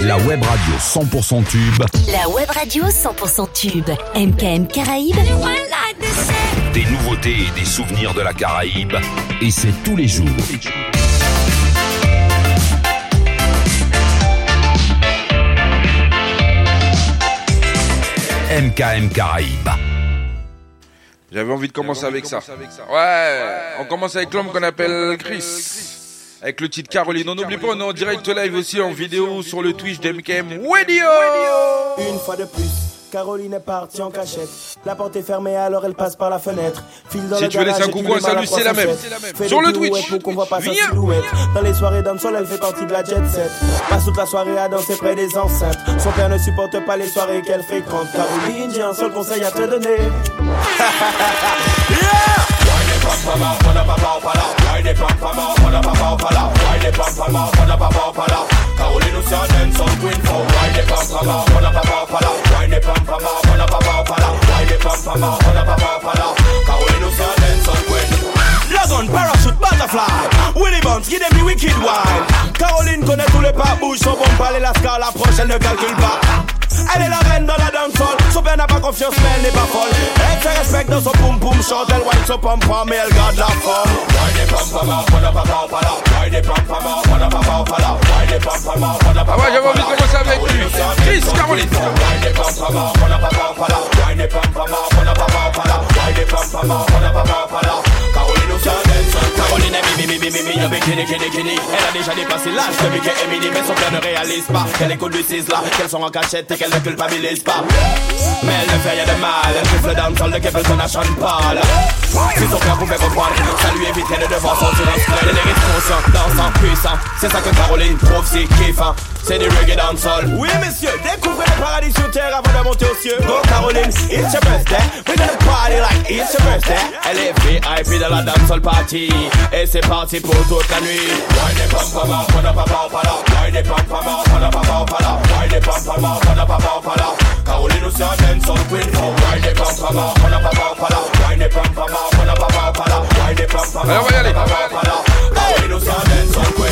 La web radio 100% tube. La web radio 100% tube. MKM Caraïbes. Des nouveautés et des souvenirs de la Caraïbe. Et c'est tous les jours. MKM Caraïbes. J'avais envie de commencer avec ça. Ouais, on commence avec l'homme qu'on appelle Chris. Avec le titre Caroline. On n'oublie pas, on est en direct live aussi en vidéo sur le Twitch d'MKM Radio. Une fois de plus, Caroline est partie en cachette. La porte est fermée, alors elle passe par la fenêtre. File dans Si le tu veux laisser un coucou Salut, c'est la même. Fait Sur le Twitch. Pour qu'on voit pas sa silhouette. Dans les soirées d'homme sol, elle fait partie de la jet set. Passe toute la soirée à danser près des enceintes. Son père ne supporte pas les soirées qu'elle fréquente. Caroline, j'ai un seul conseil à te donner. Why they pam pam out, pada pa pau pala Why they pam pam out, pada pa pau pala Carolina se adensa un twin four Why they pam pam out, pada pa pau pala Why they pam pam out, pada pa pau pala Why they pam pam out, pada pa pau pala Carolina se adensa un twin four Lagon, parachute, butterfly. Willy Bounce, give them the wicked wine. Caroline connaît tous les pas Bouge son bon palais, la scale approche, elle ne calcule pas Elle est la reine dans la dancehall Son père n'a pas confiance, mais elle n'est pas folle. Elle se respecte dans son poum poum chante Elle whine son pom pom, mais elle garde la forme. Ah ouais, j'avais envie de commencer avec lui. Chris Caroline. Caroline est mimi, mimi, mimi, y'a bikini, kini, kini Elle a déjà dépassé l'âge de Mickey et Minnie Mais son père ne réalise pas. Qu'elle écoute du là. Qu'elles sont en cachette et qu'elle ne culpabilise pas Mais elle ne fait rien de mal Elle le sol de Capleton à Sean Paul Si son père pouvait comprendre Ça lui éviterait de devoir sortir conscients, dansant, puissant C'est ça que Caroline trouve si kiffant c'est du reggae dancehall Oui messieurs, découvrez le paradis sur terre avant de monter aux cieux Go Caroline, it's your birthday We're gonna party like it's your birthday Elle est VIP de la dancehall party Et c'est parti pour toute la nuit Papa, papa, papa, papa. sert d'un son queen Wine the pam pala, pala pam pala Wine the pam Alors, on va y aller.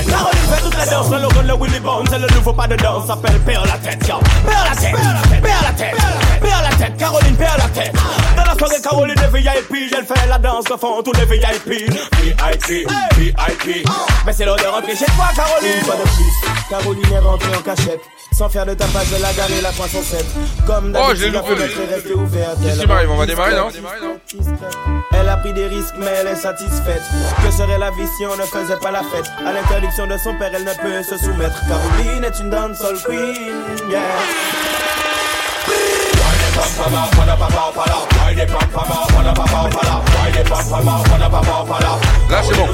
Caroline fait toute la danse, le logo de Willy Bones C'est le nouveau pas de danse, s'appelle Père la tête, yo. Père la tête, père la tête, père la tête Caroline perd la tête. Dans la soirée, Caroline est VIP Elle fait la danse que font tous les VIP VIP, VIP Mais c'est l'heure de rentrer chez toi, Caroline. Une fois de plus, Caroline est rentrée en cachette. Sans faire de tapage, elle a garé la pointe 7 Comme Oh, je l'ai d'habitude, la loupé, fenêtre lui. est restée ouverte. Qu'est-ce Elle qui m'arrive? On va a démarrer, non? Elle a pris des risques, mais elle est satisfaite. Que serait la vie si on ne faisait pas la fête? À l'interdiction de son père, elle ne peut se soumettre. Caroline est une dancehall queen, yeah. Là, c'est bon.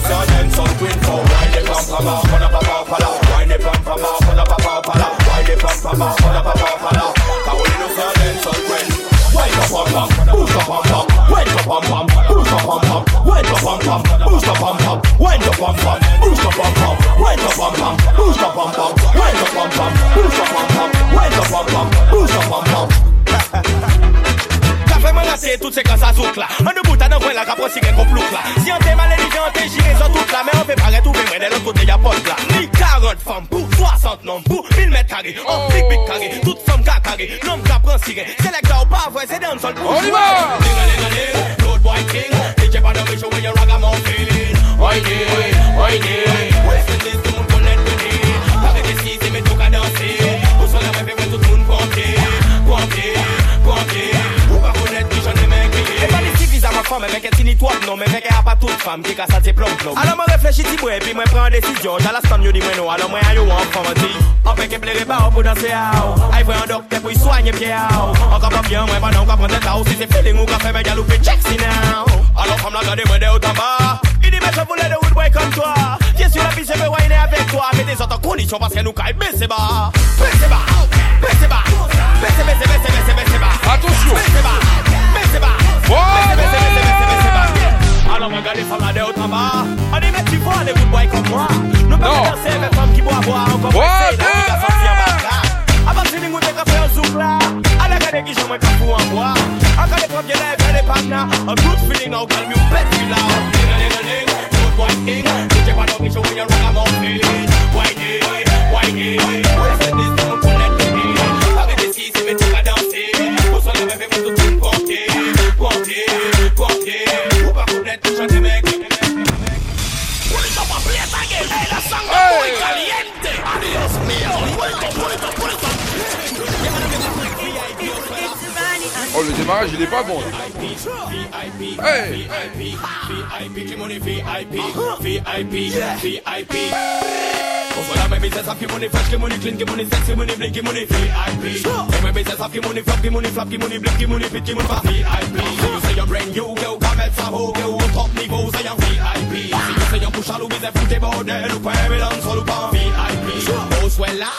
Wake up, pump, pump. Boost up, pump, pump. Wake up, pump, pump. Boost up, pump, pump. Wake up, pump, pump. Boost up, pump, pump. Wake up, pump, pump. Boost up, pump, pump. Wake up, pump, pump. Boost up, pump, pump. Wake up, pump, pump. Boost up, pump, pump. Wake up, pump, pump. Boost up, pump, pump. Fèman lase tout se la An de kwen la si gen kon plouk la Si an te male li jire zan tout la an fe pare tout de l'ot kote ya pot la Ni 40 fam pou, 60 nom pou Mil met kare, an pik pik kare Tout fam ka kare, nom ka pran sire Selek da ou pa vwe, se dem sol pou a ling a ling, road boy king DJ pa the mission you rock I'm on feeling Oye, oye, oye fòm, mè mè kè tini twop nou, mè mè kè apat tout fòm, ki ka sa te plom plom. Alò mè reflechi ti mwen, pi mwen pren desisyon, jala stam yo di mwen nou, alò mwen a yo an fòm an ti. An pe ke ple reba ou pou danse a ou, ay vwe an dokte pou yi soanyen pye a ou. An ka pa byan mwen, pa nan ka pren teta ou, si se feeling ou ka fe mè galou pe check si nou. Alò fòm la gade mwen de ou taba, i di mè se voule de ou dwe kon toa. Kè si ou la pi se mè wajne avèk toa, mè de zotan kondisyon paske nou ka e bese ba. Bese ba, bese ba, bese bese bese bese bese ba. Attention. Bese ba. Alors on regarde les Why why Why Oh le démarrage il est pas bon. VIP, VIP, VIP, VIP, VIP, VIP. Cause when I'm a business, I money fresh, give money clean, give money sexy, money blink, give money VIP. I'm a business, I money flop, money flop, money blink, give money give money VIP. You say you're brand new, girl, come at some hoe, girl, top niveau, c'est un VIP. You say you're push c'est fouté bordel, ou pas, mais dans le sol ou pas VIP. Oh, soit là,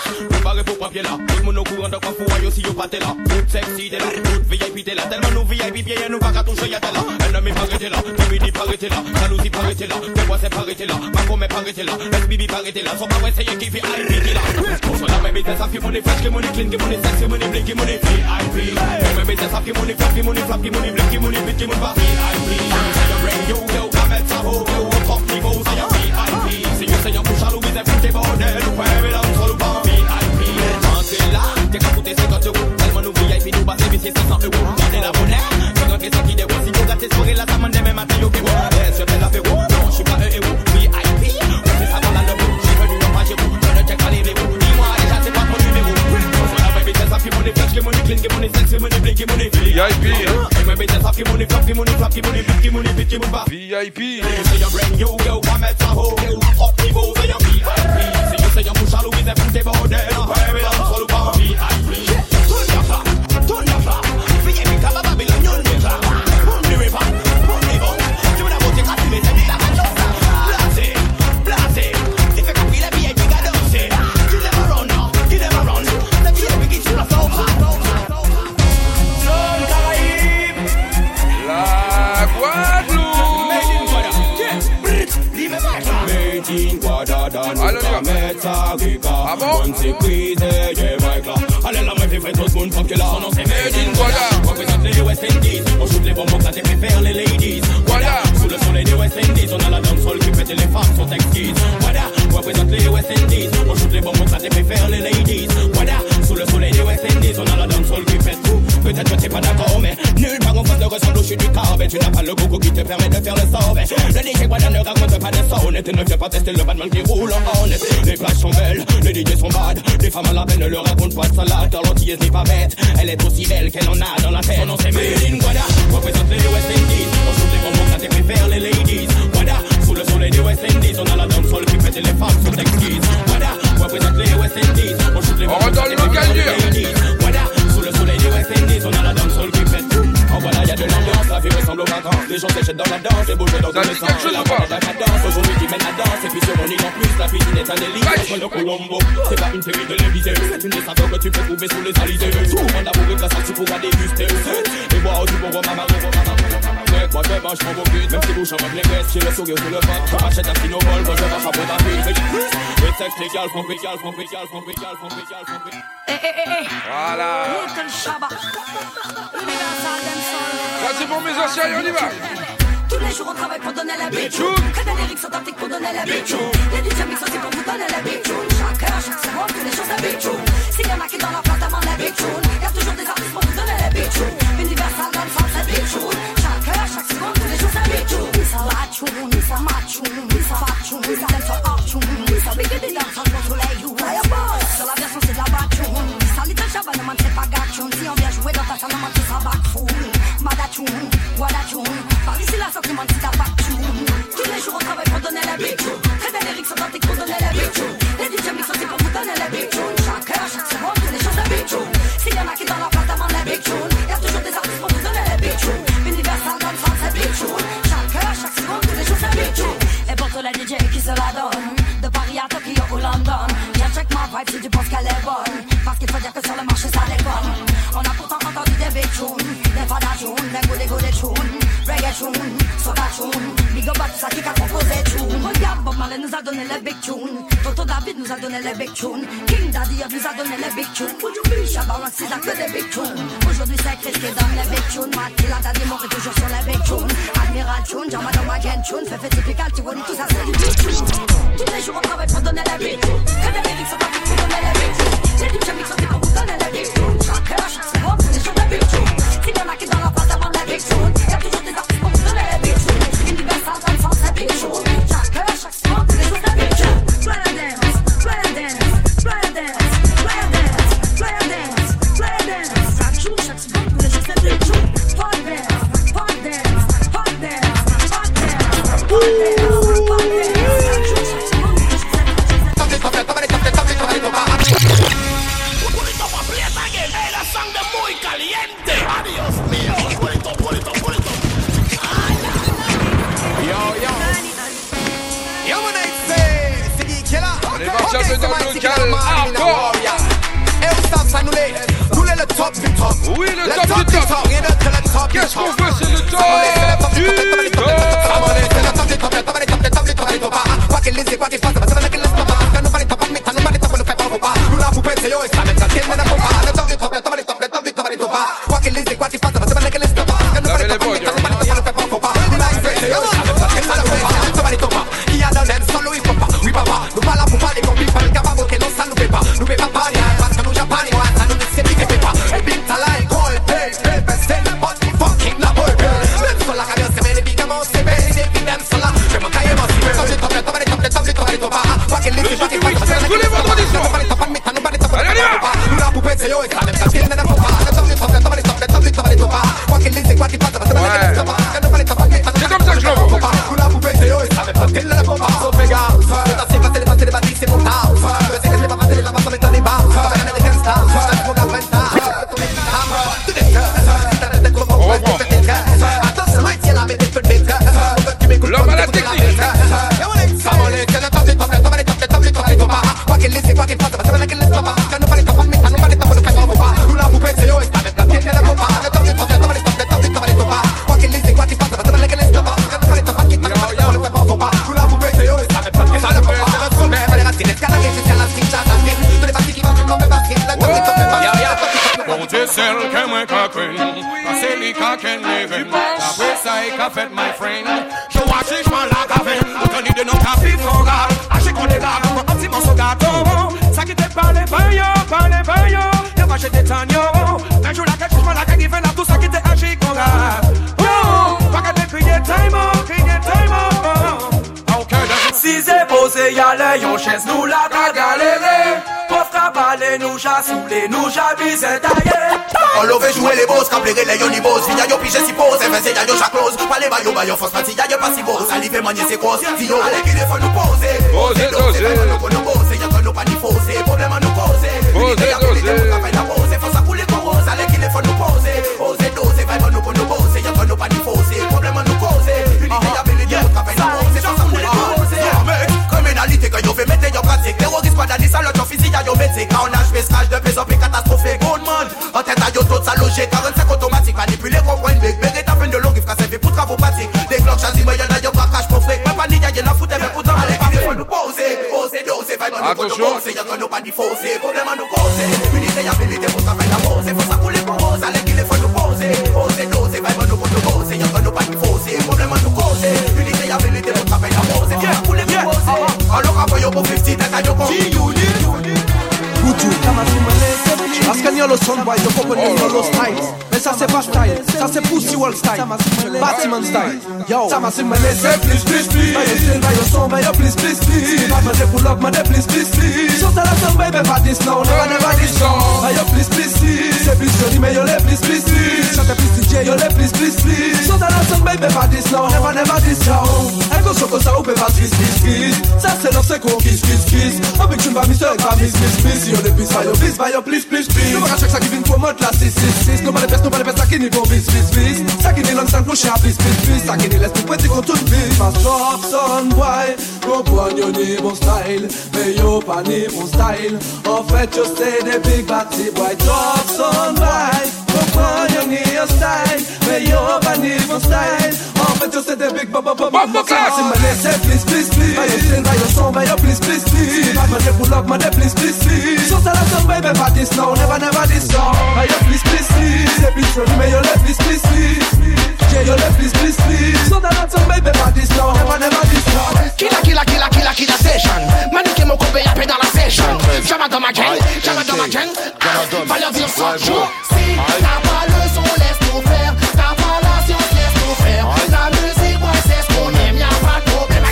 pour papier là. Tout le monde au courant de quoi faut, yo, si yo pas t'es là. Sexy, t'es là, tout VIP, t'es là. Tellement nous VIP, bien, nous pas toucher, y'a t'es là. M'est pas arrêté là, Timidi pas arrêté là, jalousie pas là, Fais-moi c'est pas là, Marco m'est pas arrêté là, SBB pas là, son pas when say you give it IP killer. Cause when I make business, have your money, fresh your money, clean your money, sexy money, blinky money, VIP. When my business, have your money, fluffy money, fluffy money, blinky money, bitchy money, VIP. Celebrate you, yo, oh, I'm at Tahoe, yo, I'm top niveau, say I'm VIP. Si yo say I'm push a Louis, every day, but then you wear it on solo bar, VIP. Rentrez là, t'es capouté 50 euros, tellement nous VIP, nous bas, c'est 500 euros. Gardez la bonne air, c'est quand qu'est-ce qui dévoile, si vous gâtez soirée, là, ça m'en est même à taille, ok, ouais. VIP. money. VIP. My bitches have money, fluffy money, fluffy money, big money, big money. VIP. Say you bring you girl, one metal hole. Up the balls, say you VIP. Say you say you push all the way to the border. Meta Rica. Ah bon Bonne Mike là. Allez là, moi, j'ai fait tout le monde, fuck là. Son nom, c'est Made in Guada. Représente les West Indies. On shoot les bonbons, ça te fait faire les ladies. Guada, sous le soleil des West Indies. On a la dancehall qui et les femmes sont exquises. Guada, représente les West Indies. On shoot les bonbons, ça te fait faire les ladies. Guada, sous le soleil des West Indies. On a la dancehall qui pète tout. Peut-être que t'es pas d'accord, mais nulle chute du. Tu n'as pas le gogo qui te permet de faire le sauve. Le DJ Guada ne raconte pas de sonnet. Et ne fais pas tester le badman qui roule en honnête. Les plages sont belles, les DJ sont bad. Les femmes à la peine ne leur racontent pas de salade. Car l'antilleuse n'est pas bête. Elle est aussi belle qu'elle en a dans la tête. Son nom c'est in Guada. Représente les West Indies. On shoot les bonbons, ça te fait faire les ladies. Guada, sous le soleil des West Indies. On a la dancehall qui pète et les femmes sont exquises. Guada, représente les West Indies. On shoot les On bonbons, ça te fait les ladies. Voilà, sous le soleil des West Indies, on a la dancehall qui pète tout. En voilà, y a de l'ambiance, la vie ressemble aux vacances. Les gens s'achètent dans la danse, et bougent dans tous les sens. chose La est la cadence, aujourd'hui qui mène la danse. Et puis sur mon île en plus, la piscine est un délice. Wesh. Entre le Colombo, c'est pas une série télévisée. C'est une des saveurs que tu peux trouver sous les alizés. D'amour et de la salle, tu pourras déguster. Et boire du bon rhum Mec, moi je mon cul, même si les j'ai le sourire sur le ventre. Je m'achète un Cinobol, moi je vais. Mais légal. Eh, eh, eh, eh. Voilà. C'est pour mes anciens et on y va. Les jours on travaille pour donner la Bitchoun. Que des lyrics sont tactiques pour donner la big Les DJ mix aussi pour vous donner la big Chaque heure, chaque seconde, tous les la big S'il y en a qui dans la place demandent la big Y'a toujours des artistes pour vous donner la big Universal Dancehall c'est big Chaque heure, chaque seconde, tous les jours la big Missa la tune, missa ma tune, missa fa tune, missa dancehall hard tune, missa big des dancehall pour soleil. Sur la version c'est de la bad tune, missa little shabba ne man c'est pas gatune. Si on vient jouer dans ta salle, ne man tout ça back. Madatune, wadatune, par ici la sortie man tune. Tous les jours on travaille pour donner la. Que des lyrics sont tactiques pour donner la. Les DJ mix pour vous donner la. Chaque heure, chaque seconde, tous les jours la big tune. A qui dans la place demandent la big tune, toujours des artistes pour vous donner la big tune. Universal big tune. Chaque heure, chaque seconde, tous les big tune. Et pour tous les DJ qui se la de Paris à Tokyo ou London, viens check ma vibe si tunes, soda tunes, big up à tout ça qui a composé tune. Regarde, Bob Marley nous a donné les big tunes, Toto David nous a donné les big tunes, King Daddy nous a donné les big tunes. Aujourd'hui, Shabba Ranks il a que des big tunes. Aujourd'hui, c'est Chris qui donne les big tunes, Mathilda Daddy mort toujours sur les big tunes. Admiral tune, Jamado Magen tune, Fefe typical, tu vois, tout ça c'est du big tune. Tous les jours on travaille pour donner les big tunes, que des lyrics sont partis pour donner les big tunes. Les DJ mix sont pour vous donner les big tunes. Chaque heure, chaque seconde, tous les jours les big tunes. S'il y en a qui dans la place demandent les big tunes, top du top. Oui, le, le top, top, du top. top. Rien d'autre que le top Qu'est-ce qu'on veut, c'est le top du top. Quack it, lizzy, quack la soule nou jabise taye An love jwe le boz, kap le rele yo boz Fiya yo pije si pose, even se ya yo chakloz Pale ba yo fos, pati ya yo pasi boz Alive manye se koz, ti yo ale ki defo nou pose Pose, pose Pose, pose Pose, pose pour nous Attention. poser. Y'a que ni fausser. Problème à nous causer. Unité, y'a habilité pour travailler la pose. Faut ça couler pour rose, allez, qu'il faut nous poser. Oser, doser, vibe, nous pour nous poser. Y'a que ni fausser. Problème à nous causer. Unité, y'a habilité pour travailler la pose. Faut ça couler pour rose. Alors, après, yo pour 50, t'as qu'à yo pour Buju Ascanio lo son boy, yo poco niño los styles Mais ça c'est pas style, ça c'est pussy wall style Batman style, Yo. Time I sing my name, say please, please, please. Now you sing, now you song, now you please, please, please. If I my day pull up, my day please, please, please. So tell us some baby about this now, never, never this song. Now you please, please, please. Say please, Johnny, may you let please, please, please. Shout out please to Jay, you let please, please, please. So tell us some baby about this now, never, never this song. I go so go so open, but kiss, kiss, kiss. Ça c'est leur seco, kiss, kiss, kiss. Oh, mais tu vas mister, va miss, miss, miss. Yo, le bis, va yo, bis, va yo, please, please, please. No matter ça qui vient pour mode, la 6, 6, 6. No matter best, no matter best, ça qui n'y va, bis, bis, bis. Ça qui n'y lance, ça qui laisse tout petit qu'on tourne bis Pas stop son boy Comprends yo ni bon style Mais yo pas ni bon style En fait yo c'est des big batty boy Top son boy Comprends yo ni un style Mais yo pas ni bon style En fait yo c'est des big bop Bumbo class. Si me laisse please please please Bayo style, bayo son, bayo please please please Pas me pull up, me de please please please Sur ta la song baby pas this now, never never this song Bayo please please please C'est plus joli mais yo le please please please Yeah yo le please please please Sur ta la song baby pas this now, never never this song Killer, killer, killer, killer, killer station. Manique mon coupé, y'a dans la session. Jamais dans ma gang, jamais dans ma gang. Valeur dire ça, jour. Si t'as pas le son, laisse nous faire. T'as pas la science, laisse nous faire. La musique, ouais, c'est ce qu'on aime, y'a pas de problème.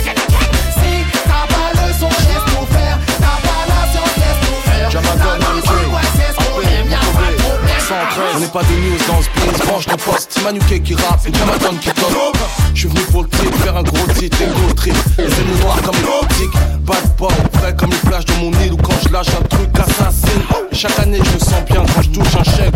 Si t'as pas le son, laisse nous faire. T'as pas la science, laisse nous faire. La musique, ouais, c'est ce qu'on aime, y'a pas de problème. On n'est pas des news dans ce Manuquet qui rappe, et Jamaton qui top Je suis venu pour le trip, faire un gros titre, un gros trip. Les ailes noires comme une optique, bad boy, frais comme les plages de mon île Ou quand je lâche un truc assassin chaque année je me sens bien quand je touche un chèque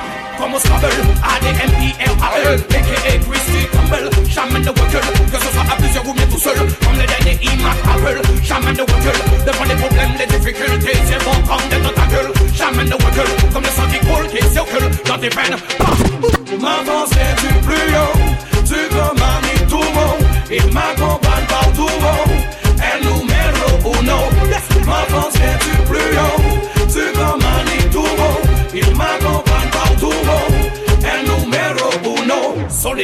comme au Scrabble. A-D-M-I-R-A-L, a.k.a. Christy Campbell. Wackel, que ce soit à plusieurs ou bien tout seul Comme les derniers Imac Apple, j'amène le Wackel Devant les problèmes, les difficultés, c'est bon comme des tentacules J'amène le Wackel, comme le sang qui coule, qui circule dans tes veines M'avancer du plus haut, tu peux manier tout le monde Il m'accompagne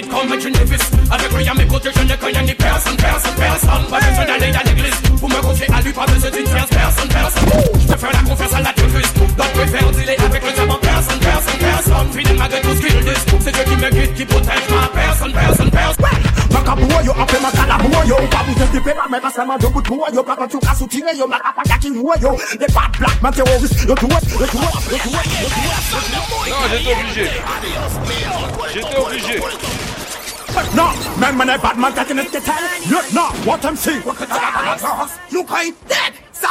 comme. Avec lui à mes je ne connais personne, personne, personne. Pas besoin d'aller à l'église pour me confier à lui, pas besoin d'une personne, personne. Je fais la confiance à la tueuse. Donc préfère dealer avec le diamant, personne, personne, personne. Fidèle malgré tout ce qu'ils disent. C'est Dieu qui me guide, qui protège ma personne, personne, personne. Yo, obligé No, man, man, I bad man, that in the tell. You know what I'm saying. You dead, sir.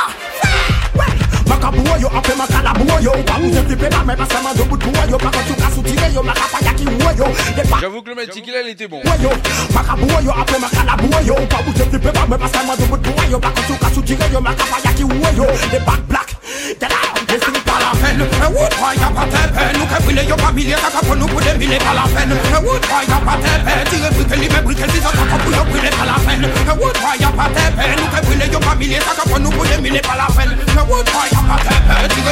makabuo yo. Ape makalabuo yo. Wamutepipela mepasema zobutuo yo. Pakacukasutile yo. Makapayakiuo yo J'avoue que le Magic il était bon. yo. Yo. The bad black. palafen E wout kwa ya pa tepe Nou ke vile yo kamile Kaka pou nou pwede mile palafen E wout kwa ya pa tepe Tire brike li me brike Si sa kaka pou yo pwede palafen E kwa ya pa Nou ke yo Kaka nou pwede mile E kwa ya pa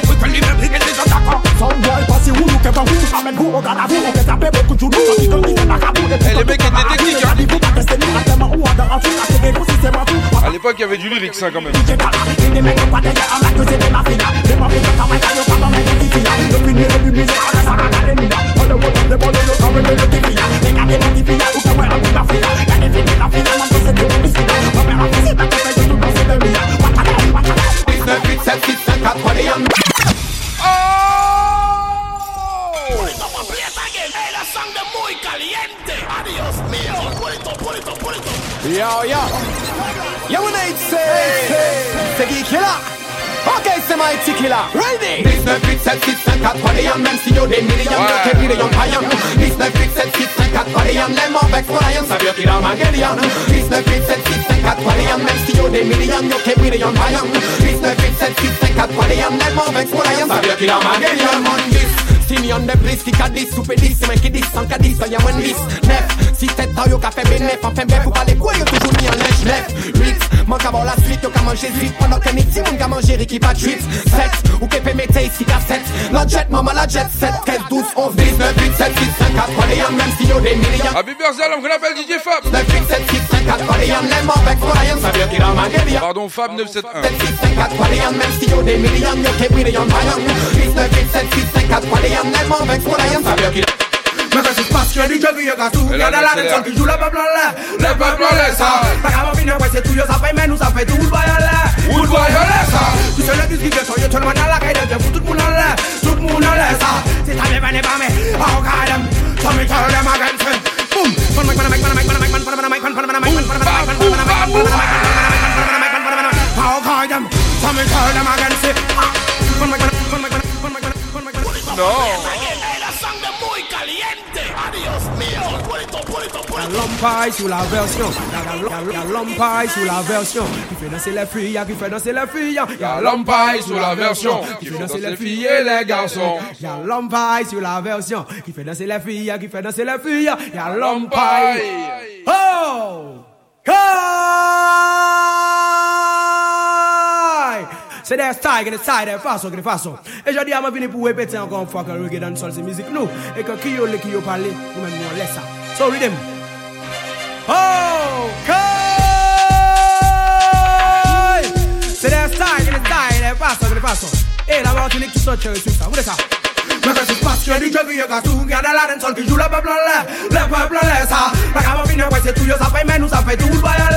brike li me brike Si sa kaka Son boy pasi wou Nou ke pa wou Amen wou wou sa pa ni ou kou si fou A l'époque y avait du quand même Never make me feel like the queen of the business. till Armageddon Lyssnarfritt sätt sitsen katt på den Mens till gjorde million, jag kan bli John Bajan Lyssnarfritt sätt sitsen katt på den När Marvex får en sabio till Armageddon Simeon de bliss, kika diss, super diss, men ki diss, anka diss, a yaman diss, nef Si tête ta yo ka fe be nef, be pou pale kwe yo ni an lèch nef, rix, Manque avant la suite, donc à manger vite. Pendant que midi, mon qu'à manger Ricky pas chips Sexe, ou qu'épée mettez ici cassette La jet, maman la jet 7, 13, 12, 11, 19, 8, 7, 6, 5, 4 Pas les yams, même si y'a des millions. Happy birthday, l'homme qu'on appelle DJ Fab 9, 8, 7, 6, 5, 4 Pas les yams, les morts, vex, pour rien Ça veut dire qu'il en a Pardon, Fab 971 7, 1. 7, 6, 5, 4 Pas les yams, même si y'a des millions. Y'a des millions, pas yams 8, 9, 8, 7, 6, 5, 4 Pas les yams, les morts, vex, pour rien Ça veut dire qu'il en a je dis je vis et gassou Y'a de la raison qui joue le peuple en l'air Le peuple en l'air ça Pas qu'à c'est tout yo ça fait mais nous ça fait tout Woodboy en l'air Woodboy en l'air ça Tu sais le disque que soy yo chonman dans la caille de vous tout le monde en l'air Tout le monde en l'air ça C'est ta mère n'est pas mais Oh god them me tell them again Boom Boom Boom Boom Boom Boom Boom Boom Boom Boom Boom Boom Boom Boom Boom Boom Boom Boom l'empire sur la version. Y'a l'empire sur la version. Qui fait danser les filles, qui fait danser les filles. Y'a l'empire sur la version. Qui fait danser les filles et les garçons. Y'a l'empire sur la version. Qui fait danser les filles, qui fait danser les filles. Y'a l'empire. Oh! Se de style gen de style, de fason gen de fason E jodi a man vini pou repete ankon fwa Kan reggae dan sol se mizik nou. E kan ki yo le ki yo pale, nou men yon lesa. So ridem Oh, kay! Se de style gen de style, de fason gen de fason E la man ti lik tout so cherry twista, mou de Mais que se passe que DJ vive que tu gana la den sol que yo le peuple le le peuple le ça La cama fina pues es tuyo ça fait menos ça fait tu baile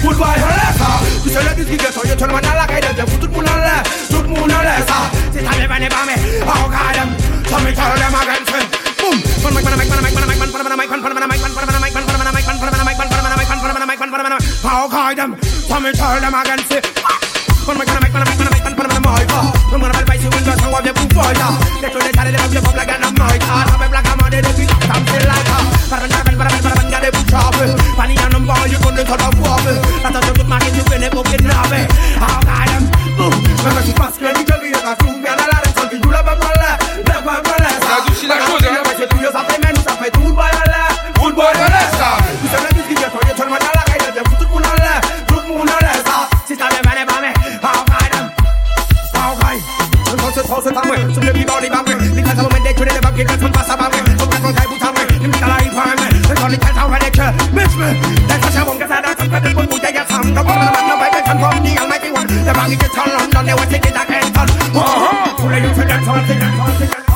Good bye lesa Tu sais le disque que soy hecho hermana la calle de futur punale Tout mundo lesa Si sale vene pa me Oh god them So me tell them again friend Boom Pan mic pan mic pan mic pan mic pan pan mic pan pan mic pan pan mic pan pan mic pan pan mic pan pan mic pan pan mic pan pan mic pan pan mic Oh god them So me tell them again say Ponme que no me, a la haga Para venir, para venir, para ça 都是范围，顺便皮包里把鬼。你看他们没得权的把给他从巴萨把鬼，从白光开不常委，你们打了一团委，很少你看他外的去，没事。但他像我们三大城市的本土在家唱，他忘了满脑白白唱光，你要买给我，再把你给唱聋了，你我谁给他开唱？哦吼，出来有钱人，出来有钱人，出来有钱人。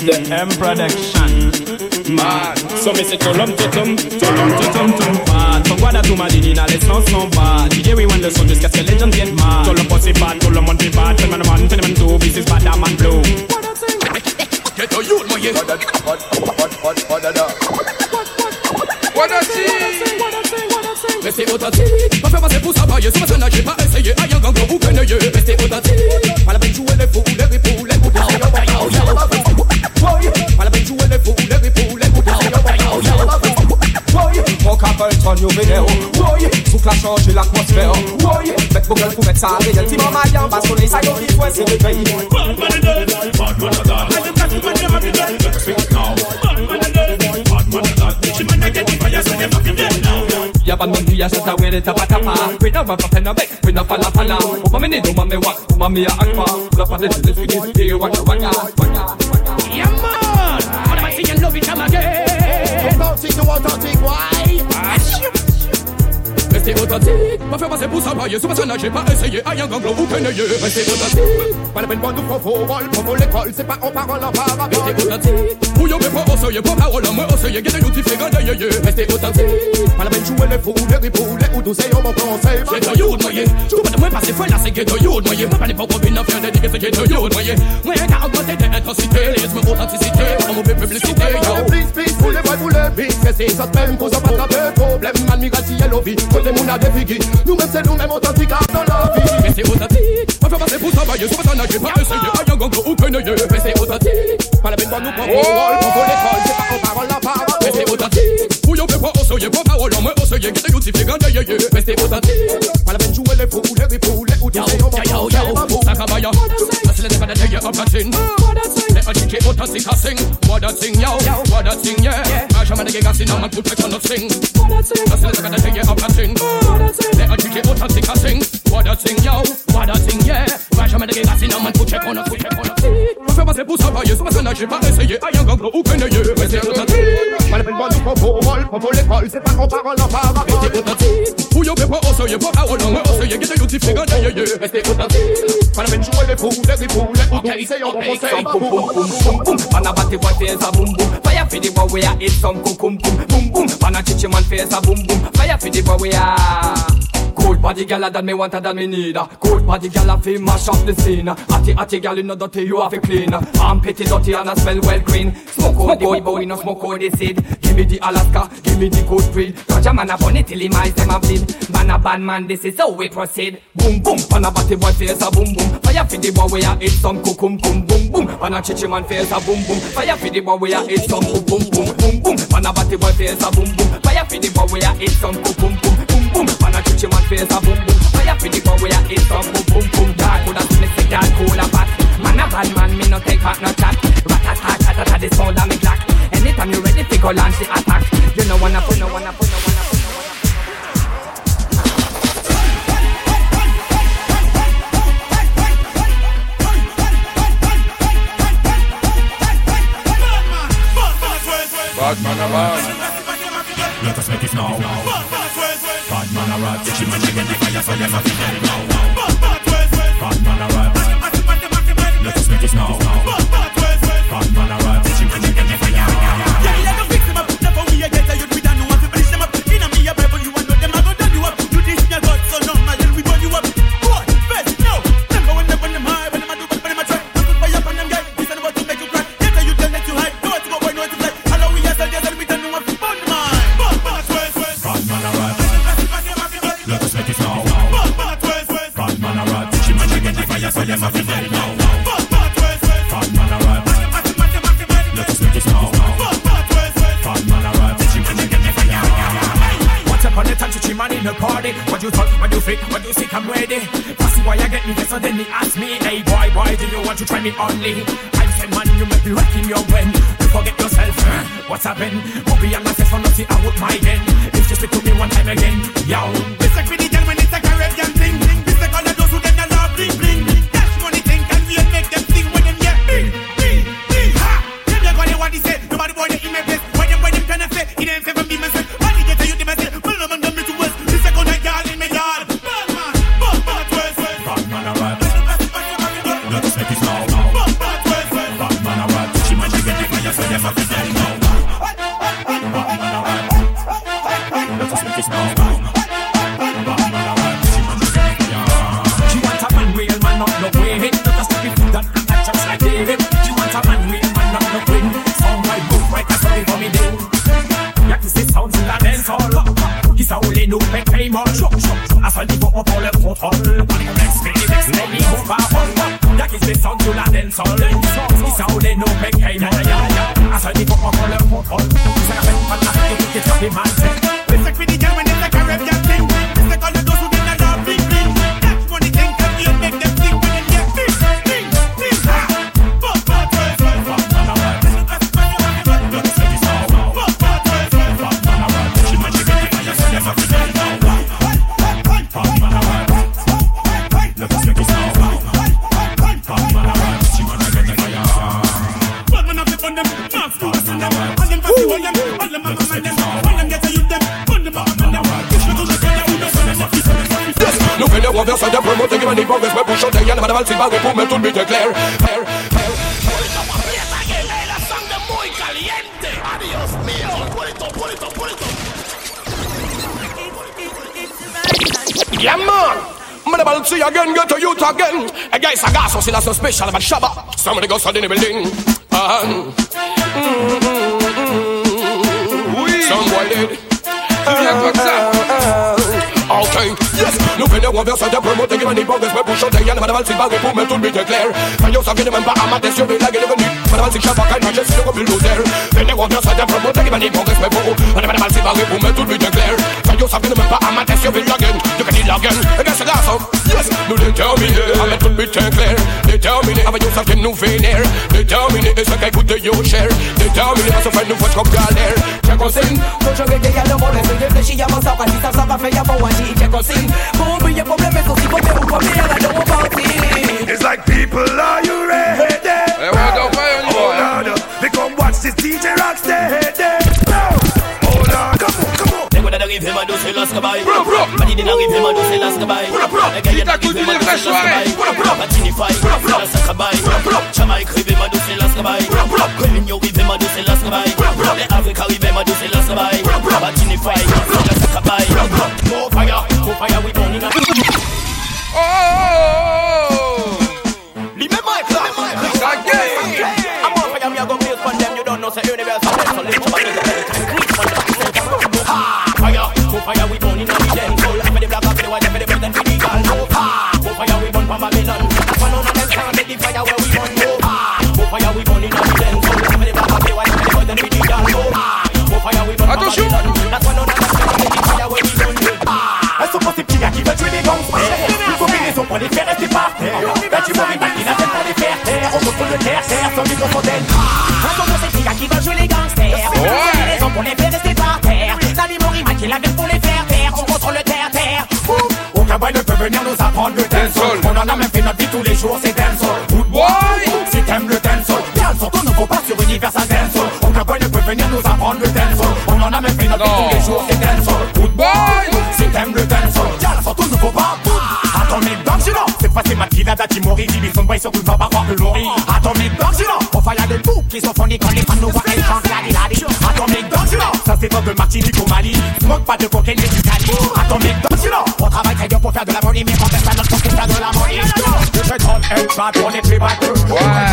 is the M production. Mad, so me say tolom totom, tolom totom tom bad. Son guarda tu let's not non bad. DJ we want the song jusqu'à ce que les gens viennent mad. Tolom posse bad, tolom on fait bad. Phénomène man, phénomène two, this is bad, man blow. Get a youth, my yeah. What a, what, what, what, what a da. What a see. What a see. Restez authentique, pas faire passer pour ça, bailler. Si personne n'a pas essayé, aïe, gang, vous what Restez authentique. Mwen ka pel ton yo video. Woy, souk la chanji l'atmosfer Woy, vet bo gel pou vet sa reyel Ti sa yo se de Bad man a dead, bad man a man Bad man a dead, bad man a man a get the fire so dem man mi a shata we de tapa tapa We a a Pull up on the we get the waka waka Yeah man, love it, again don't take the one don't. Restez authentique, pas faire passer pour sur ma scène, j'ai pas essayé, aïe, un gango, vous peinez, restez authentique, Pas la peine de nous faux faux vol, faux l'école, c'est pas en parole en parole. restez authentique, ou yo me pas oseye, pas parole, moi oseye, get a youth, fait gagner, restez authentique, Pas la peine de jouer les fous, les ripoux, les ou douze, on m'en conseille. A youth, moyen, tu peux pas de moi passer folle, là, c'est get a youth, moyen, pas les pauvres bines à faire des digues, c'est a youth, moyen, moi, t'as augmenté d'intensité, laisse-moi authenticité, pas mauvais publicité, yo. Please, please, pour les vrais, pour les big, c'est ça même cause pas de problème, admiral si elle vie, se moun a defiki Nou men se nou men otantik a nan la vi Men se otantik, man fè basè pou travaye Sou patan agye, pa eseye, pa yon gangre ou keneye Men se otantik, pa la ben pa nou pa ou Wol pou pou l'ekol, se pa an parol la parol Men se otantik, pou yon pe pa oseye Pa parol an men oseye, ki te yon si fè ganeye Men se otantik, la ben joue le pou Ou le ripou, le ou di se yon pa pou Sa kabaya, asile ne pa de deye Ki butter sick a sing. What a thing yo. What a thing yeah. Mash man sing a man put back on the sing. What a thing. That's like a thing yeah up a thing. What a thing. Let a ki butter sick a sing. What a thing yo. What a thing yeah. Mash man sing a man put back on the put back on the Fais pas c'est pour ça, voyez, sous ma scène, j'ai pas essayé, aïe, un gang, gros, ou qu'un œil, mais c'est l'autre Al bel bon pou pou mol, pou pou Boum boum boum a bate wate sa boum boum Fire fi di boy we a some kum kum Boum boum a chichi man fe sa boum boum Fire fi di boy we a body gal that me want that me need Cold body gal a fi mash up the scene. Atty atty gal you know dirty you have to clean. Arm petty dirty and I smell well green. Smoke out the but we no smoke out the seed. Give me the Alaska, give me the good breed Cause a man a bunny till him eyes them a bleed. Man a bad man this is how we proceed. Boom boom Man a batty boy face a boom boom. Fire for the boy we a hit some kukum kum boom boom Man a chichi man face a boom boom. Fire for the boy we a hit some boom boom boom boom boom. Man a batty boy face a boom boom. Fire for the boy we a hit some kukum kum boom boom Man a chichi man face a boom boom Fire for the boy we a hit some boom boom boom God coulda see me sick God cool a fat Man a bad man me no take back no chat Rat-a-tat tat-a-tat the sound of me clock Anytime you ready fi go launch the attack You know wanna put no wanna put no wanna put Bad man a bad. Let us make it now. Bad rot Itchy man, she get the fire for them, I'm a now special about Shabba. Somebody go sudden in the building. tous les jours c'est dancehall Woodboy Si t'aimes le dancehall Dancehall ton nouveau pas sur Universal Dancehall Aucun boy ne peut venir nous apprendre le dancehall On en a même fait notre tous les jours c'est dancehall Woodboy Si t'aimes le dancehall Dancehall ton nouveau pas. Attends mais Bangino C'est pas ces matinades à Timori Jimmy son boy surtout va pas voir le lori Attends mais Bangino On fire de bouc qui sont fournis quand les fans nous voient Elles chantent la lilari Attends mais Bangino Ça c'est toi de Martinique au Mali. Smoke pas de cocaïne et du Cali. Attends mais Bangino On travaille très dur pour faire de la monnaie mais quand personne expert on it, we back. Why?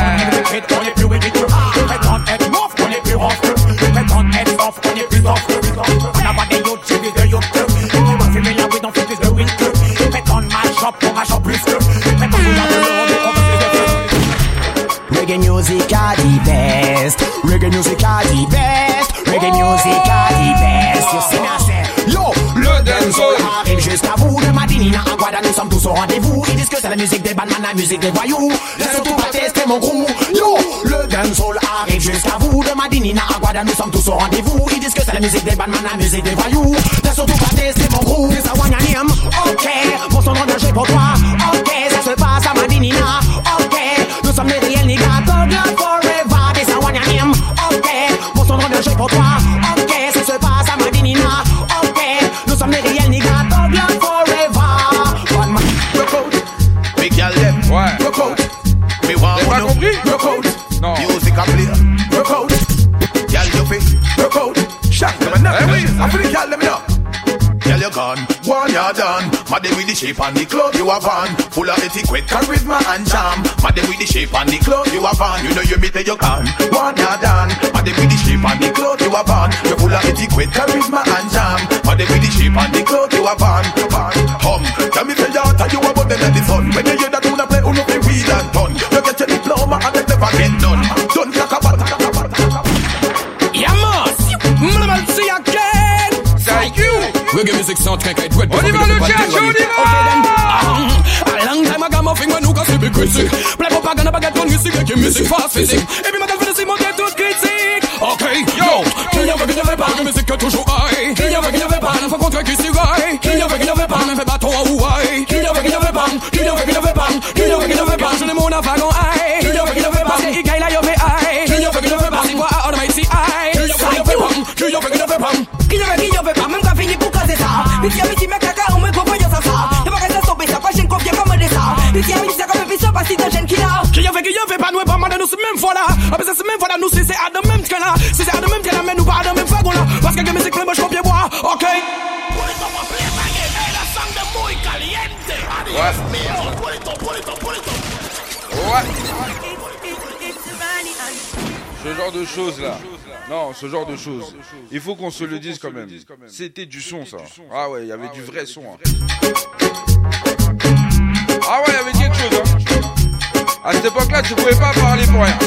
Musique des bandes, la musique des voyous. Laisse surtout pas tester mon gros. Yo, le dancehall arrive jusqu'à vous. De Madinina à Aguada, nous sommes tous au rendez-vous. Ils disent que c'est la musique des bandes, la musique des voyous. Laisse surtout pas tester mon Wanyaniam. Ok, mon son de danger pour toi. You. Madam with the shape and the clothes you have on. Full of etiquette, charisma and charm. Madam with the shape and the clothes you have on. You know you meet you gone, one done. Madam with the shape and the clothes you have on. You full of etiquette, charisma and charm. Madam with the shape and the clothes you have on. Hum, musique fast physique. Et puis, ma gueule, c'est monter toute critique. Ok, yo. Qui y avait, qui n'y avait pas. La musique toujours high. Qui y avait, qui n'y avait pas. Fois contre qui s'y. Qui qui pas. Même fait bâton à Hawaii. Qui y avait, qui pas. Qui y avait, qui n'y avait pas. Qui y avait, qui n'y avait pas. Je n'ai mon avagon C'est à de même que là, mais nous, pas de même fagon là. Parce que plein, moi, je copie bois. Ok. Ouais. Ce genre de choses là. Non, ce genre de choses. Il faut qu'on se le dise quand même. C'était du son ça. Ah ouais, il y avait du vrai son. hein. Ah ouais, il y avait quelque chose. Hein. À cette époque-là, tu pouvais pas parler pour rien.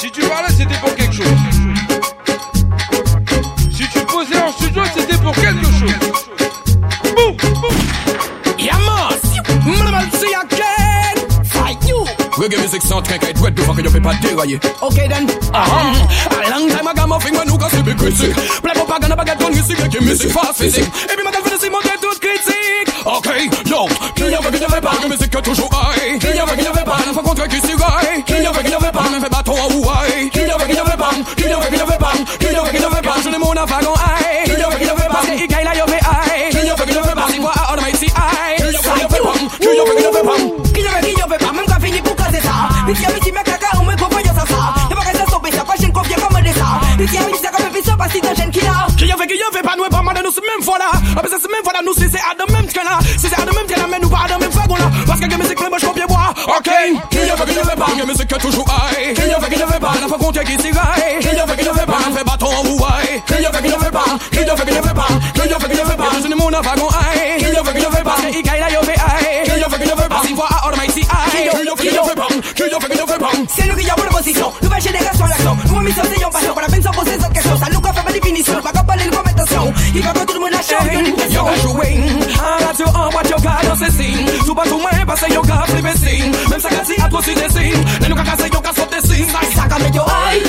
Si tu parlais, c'était pour quelque chose. Si tu posais en studio, c'était pour quelque chose. Boum, boum. Yeah, man. Minimal see again. Fight you? Reggae music sound can't get wet before que you fais pas dérailler. Ok, then. Ah, a long time ago, my finger nous casse les critiques. Play propaganda, baguette, ton musique, et musique fast physique. Et puis, ma gueule, c'est monter toute critique. Ok, yo. Qui y avait, qui y avait pas. La musique est toujours high. Qui qui pas. La fois contre qui s'y raille. Qui qui des ça. Mais si avait dit, ça, comme un fils, pas si t'as gêne qui l'a. Qui y avait, qui y avait pas, nous, et pas mal de nous, c'est même fois là. Ah, mais ça, c'est même fois là, nous, si c'est à de que là. Si à de même que là, mais nous, pas à de la musique, plein, moi, je copie bois. Ok. Qui y avait, qui y avait pas. La musique est toujours high. Qui y avait, qui y avait pas. La fois contre qui s'y raille. Qui y avait, qui y avait pas. Même fait bâton à Hawaii. Qui y avait, qui y avait pas. Qui y avait, qui y avait pas. Qui y avait, qui y avait pas. Je. C'est le position, nouvelle génération l'action. Nous passion, pour la peine sans poser cette question. Ça nous définition. Il va que tout le monde you on what got, on sing. Pas tout moins, you got sing. Même à trop des. Mais nous. Ça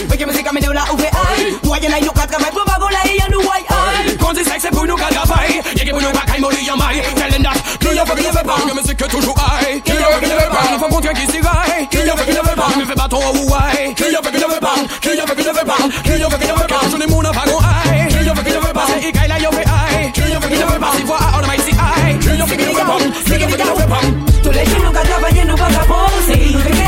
mais que musique la ouvre. Moi y'en a got travail, pour pas y'en nous. Quand c'est sexe, pour nous travail. Pour nous a fait, qui ne veut pas ne veut pas Nous femme contre qui ne veut pas ne veut pas ne veut pas ne veut pas ne veut pas ne veut pas ne veut pas ne veut pas les jours nous travaillons, nous vagabonds Nous pas pas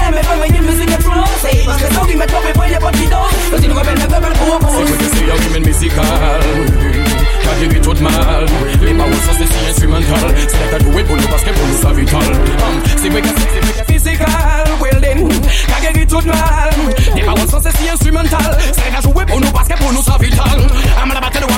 pas pas c'est si instrumental. C'est là qu'à jouer pour nous parce que pour nous ça vital C'est vrai que c'est c'est physical Well then Qu'a guéri tout mal Les paroles sont c'est si instrumental. C'est là qu'à jouer pour nous parce que pour nous ça vital. I'm la battle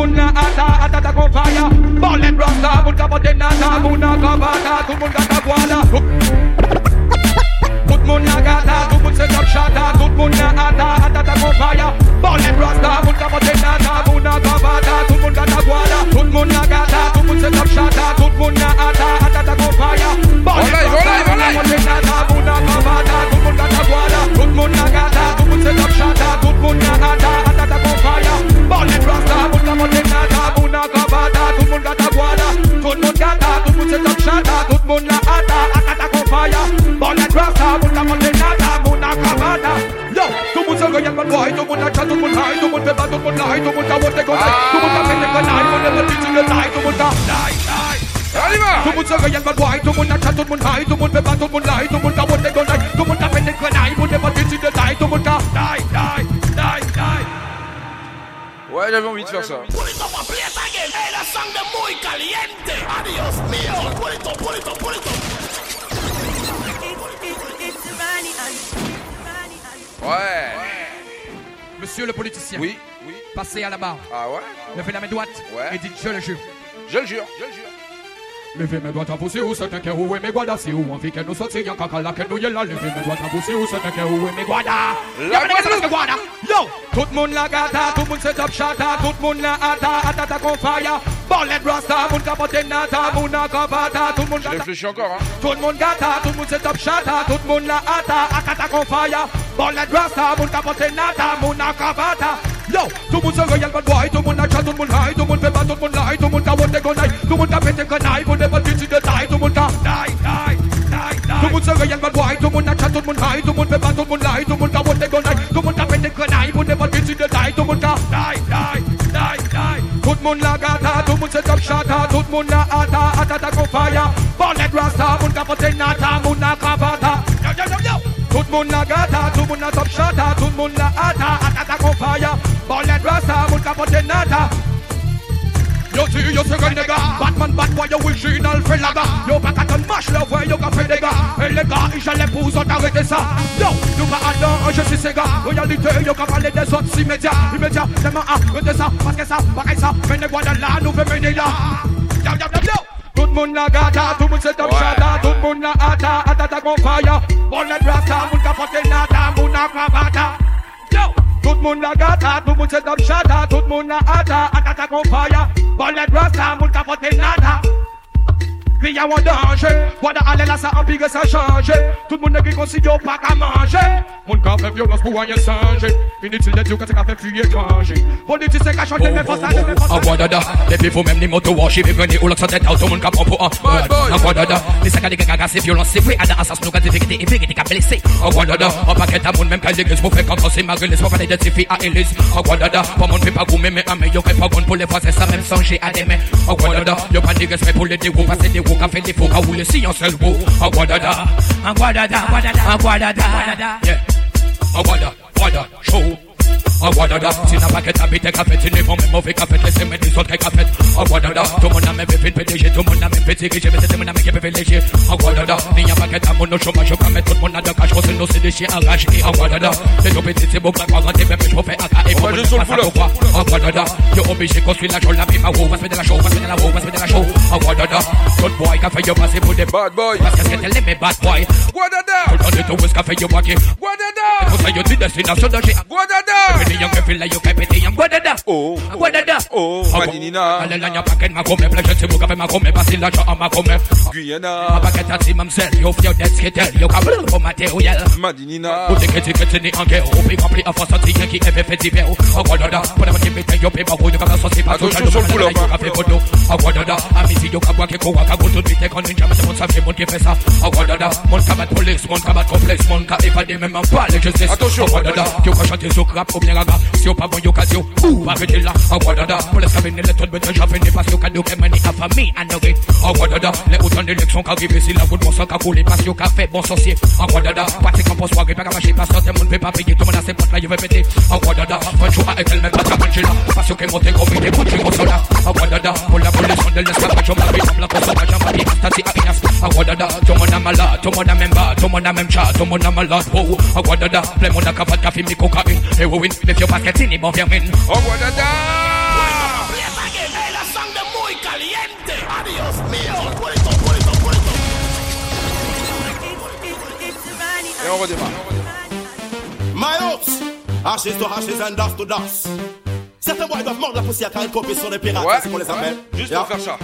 mundo ata ata ta con falla. Bolen rock, mundo potena, mundo kabata, tu mundo muna ata akata kofaya Bole drasa muna kondenata muna kabata Yo, tu mun sanga yan manwai, tu mun acha, tu mun hai, tu mun beba, tu mun lai, tu mun ta wote kose Tu mun ta pende kanai, tu mun never teach you the lie, tu mun ta lie, lie Tout moun se reyen man why, tout moun a chat, tout moun high, tout moun beba, tout moun lie, tout moun ta wote go night Tout moun ta pende kanai, moun never teach you the lie, tout moun ta die, die, die, Ouais, j'avais envie de faire ça. De muy caliente. Adios mío. Pull it up, pull it up, pull it up. Ouais. Monsieur le politicien. Oui, oui. Passez à la barre. Ah ouais? Levez la main droite. Ouais. Et dites je le jure. Je le jure, je le jure. Levez mes doigts à vous, c'est où c'est un cœur, où est mes guadas, c'est où on fait que nous sortir, y'a caca là, que nous y'a là, levez mes doigts à vous, c'est où c'est un cœur, où est mes guadas. La Guadeloupe. Yo, tout le monde la gata, tout le monde se top shata, tout le monde la ata, ata ta qu'on Ballet Rasta, moun kapote nata, moun akavata, tout moun encore. Tout moun gata, tout moun tout la hata, akata kon. Ballet Rasta, moun nata, moun akavata. Yo, tout moun se royal bad boy, tout moun a chat, tout moun high, tout moun peba, tout moun lie, tout moun ka wote tout moun pete go night, moun never you the die, tout die, die. Tout moun se royal bad boy, tout moun a chat, tout moun high, tout moun peba, tout moun lie, tout moun ka wote tout moun pete go tout moun die, die. Tout moun la gata, tout moun se top shata Tout moun na ata, ta kon faya Bonnet rasta, moun kapote nata, moun na kravata Yo Tout moun na gata, tout moun na top shata Tout moun na ata, ta kon faya Bonnet rasta, moun kapote nata Yo tu, yo c'est un nègre Batman, bad boy, yo original, fait la gars Yo pas qu'à te mâche le voix, yo qu'a fait des gars Et les gars, ils j'allais pour autres arrêter ça Yo, nous pas attendre, je suis ces gars Royalité, yo qu'a parlé des autres immédiats Immédiats, tellement arrêter ça Parce que ça, pareil ça Mais les gars de là, nous veut mener là Yo, yo, yo, yo tout le monde la gata, tout le monde se top shata, tout le monde la ata, ata ta qu'on fire. Bon les rasta, moun capote nata, moun a. Yo, tout le la gata, tout le monde se top shata, tout le la ata, ta qu'on fire. Bon les rasta, moun capote nata. Vi a wan danje Wada ale la sa anpige sa chanje Tout moun negri konsi yo pa ka manje Moun ka fe violans pou wanyen Inutile de diyo kase ka fe fuy ekranje Politi se ka chanje men fosa de men fosa An wadada, depi pou mem ni moto washi Vi prene ou lak sa tete auto moun ka pon pou an An wadada, ni sa ka dege gaga se violans se vwe Ada asas nou ka de vekite e a moun mem ka legis Mou fe kontan se marilis, a elis An wadada, pa moun vi goume me ame Yo ke pa goun pou le a respect poka, fait des poka où le sillon se le beau. En guadada, en guadada, en guadada, yeah. En guadada, guadada, show. Aguadada, si n'a pas que t'habites café, tu n'es pas même mauvais café, laissez moi des autres café. Aguadada, tout mon âme est fait PDG, tout mon a est fait diriger, mais c'est mon âme qui est a pas que t'as mon chômage, quand même tout le a de cash, c'est nos déchets à rage. Et Aguadada, c'est tout la la la show, la la show boy. Cafe you pass it for the bad boy. Pass it let me bad boy. What a da? on it to whisk cafe you walk it. What a da? Cause you did the sin of so that she. What a da? Every young feel like you keep it young. What a da? Oh. What a da? Oh. Madinina. Alle lanya packet ma come. Pleasure to book up ma come. Pass it la cho ma come. Guyana. Ma packet at him himself. You feel that's get tell. You come blow for material. Madinina. Put the kitty kitty in the angle. Open oh, complete a fast thing. Keep every festival. Oh what oh, a da? What a da? You pay my boy. You come so see. Attention sur le boulevard. I want to da. I miss you. You come back. You go back tout vite qu'on est jamais mon savait mon qui fait ça Aguadada, mon cabat police, mon cabat complexe Mon cas évadé même en parle, je sais Attention, aguadada, tu vas chanter sur crap ou bien raga Si on pas bon yokadio, ou arrêtez là Aguadada, pour les savines les tonnes bêtes J'avais n'est pas sur cadeau que manie à famille à nourrir Aguadada, les autant d'élections qui arrivent Si la route mon sang qui coule, parce qu'il a fait bon sorcier Aguadada, pratiquement pour soirée, pas gâcher Parce que mon ne peut pas payer, tout le monde a ses potes là, je vais péter Aguadada, un jour tell me, même you can do, Parce que mon t'es gros, mais t'es bouché au soldat Aguadada, pour la police, on ne laisse pas, je m'habille, on body, that's the happiness. I my member, my I play coffee, me in, Adios. Et on. My ops, ashes to ashes and dust to dust. Certains boys doivent mordre la poussière car ils copient sur les pirates, ouais, c'est qu'on les appelle. Juste yeah. pour faire ça.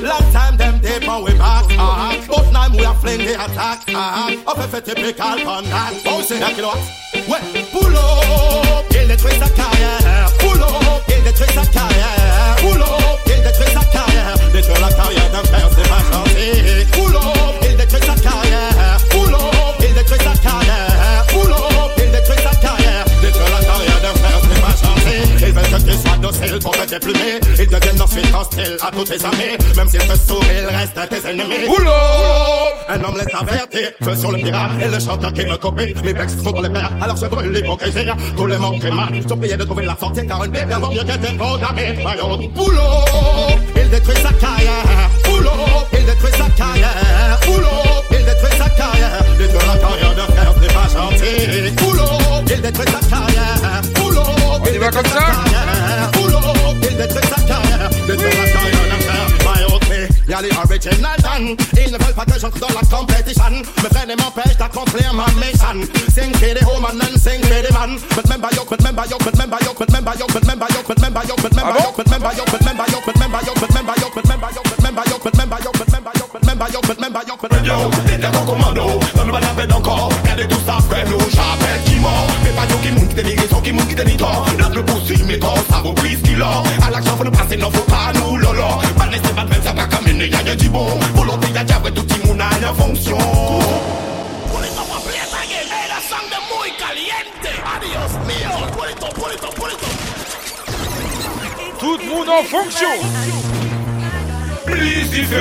Long time them tape on we back, ah. But now we are fling the attack, ah. Up a fete pick all ah. on that. Oh, say that, you know what? Well, pull up, kill the twist of carrier. Pull up, kill the twist of carrier. Pull up, kill the twist of carrier. The twirl of carrier, them the Pull up, kill the twist of carrier. Ils veulent que tu sois docile pour te déplumer. Ils deviennent ensuite hostiles à tous tes amis. Même s'ils te sourient, ils restent tes ennemis. Boulot Un homme les avertit, feu sur le pirate et le chanteur qui me copie. Mes becs sont dans les pères, alors je brûle l'hypocrisie. Tous les manques et mal, sont priés de trouver la sortie car une Bible avant mieux qu'être condamné. Maillot, boulot, il détruit sa carrière. Boulot, il détruit sa carrière. Boulot, il détruit sa carrière. Détruire la carrière d'un frère, c'est pas gentil. Boulot, il détruit sa carrière. Boulot, il détruit sa carrière. Boulot, il détruit sa carrière. Détruire la carrière maillot, Y'a les original done Ils ne veulent pas que j'entre dans la competition Me freine et m'empêche d'accomplir ma mission Sing the woman and sing for the man But remember yo, but remember yo, but remember yo, but remember yo, but remember yo, but remember yo, but remember yo, but remember yo, but remember yo, but remember yo, but remember yo, but remember yo, but remember yo, but remember yo, but remember yo, but remember yo, but remember yo, but remember yo, T'es en commando, dans le balade encore Regardez tout ça, frère, nous, j'appelle qui mord Mais pas yo qui monte, qui te dit raison, qui monte, qui te dit tort Notre poursuit, mais quand ça vaut plus qu'il a À l'action, faut nous passer, non, faut pas nous, lolo Pas laisser pas de même, ça va comme une ne gagne du bon Volonté d'adiable tout le monde a la fonction Polito pa' que la sangre muy caliente. Adios mío. Polito, polito, polito Tout le monde en fonction. Plisife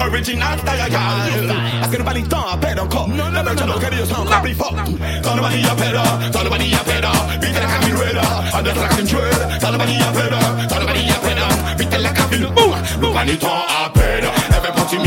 Original style guy Parce que nobody don't appear encore Non, non, non, non, non, Dios no copy fuck Don't nobody appear Don't nobody appear la caminera Anda la canchuela Don't nobody appear Don't nobody appear Vite la caminera le panier t'en appelle. Elle fait partie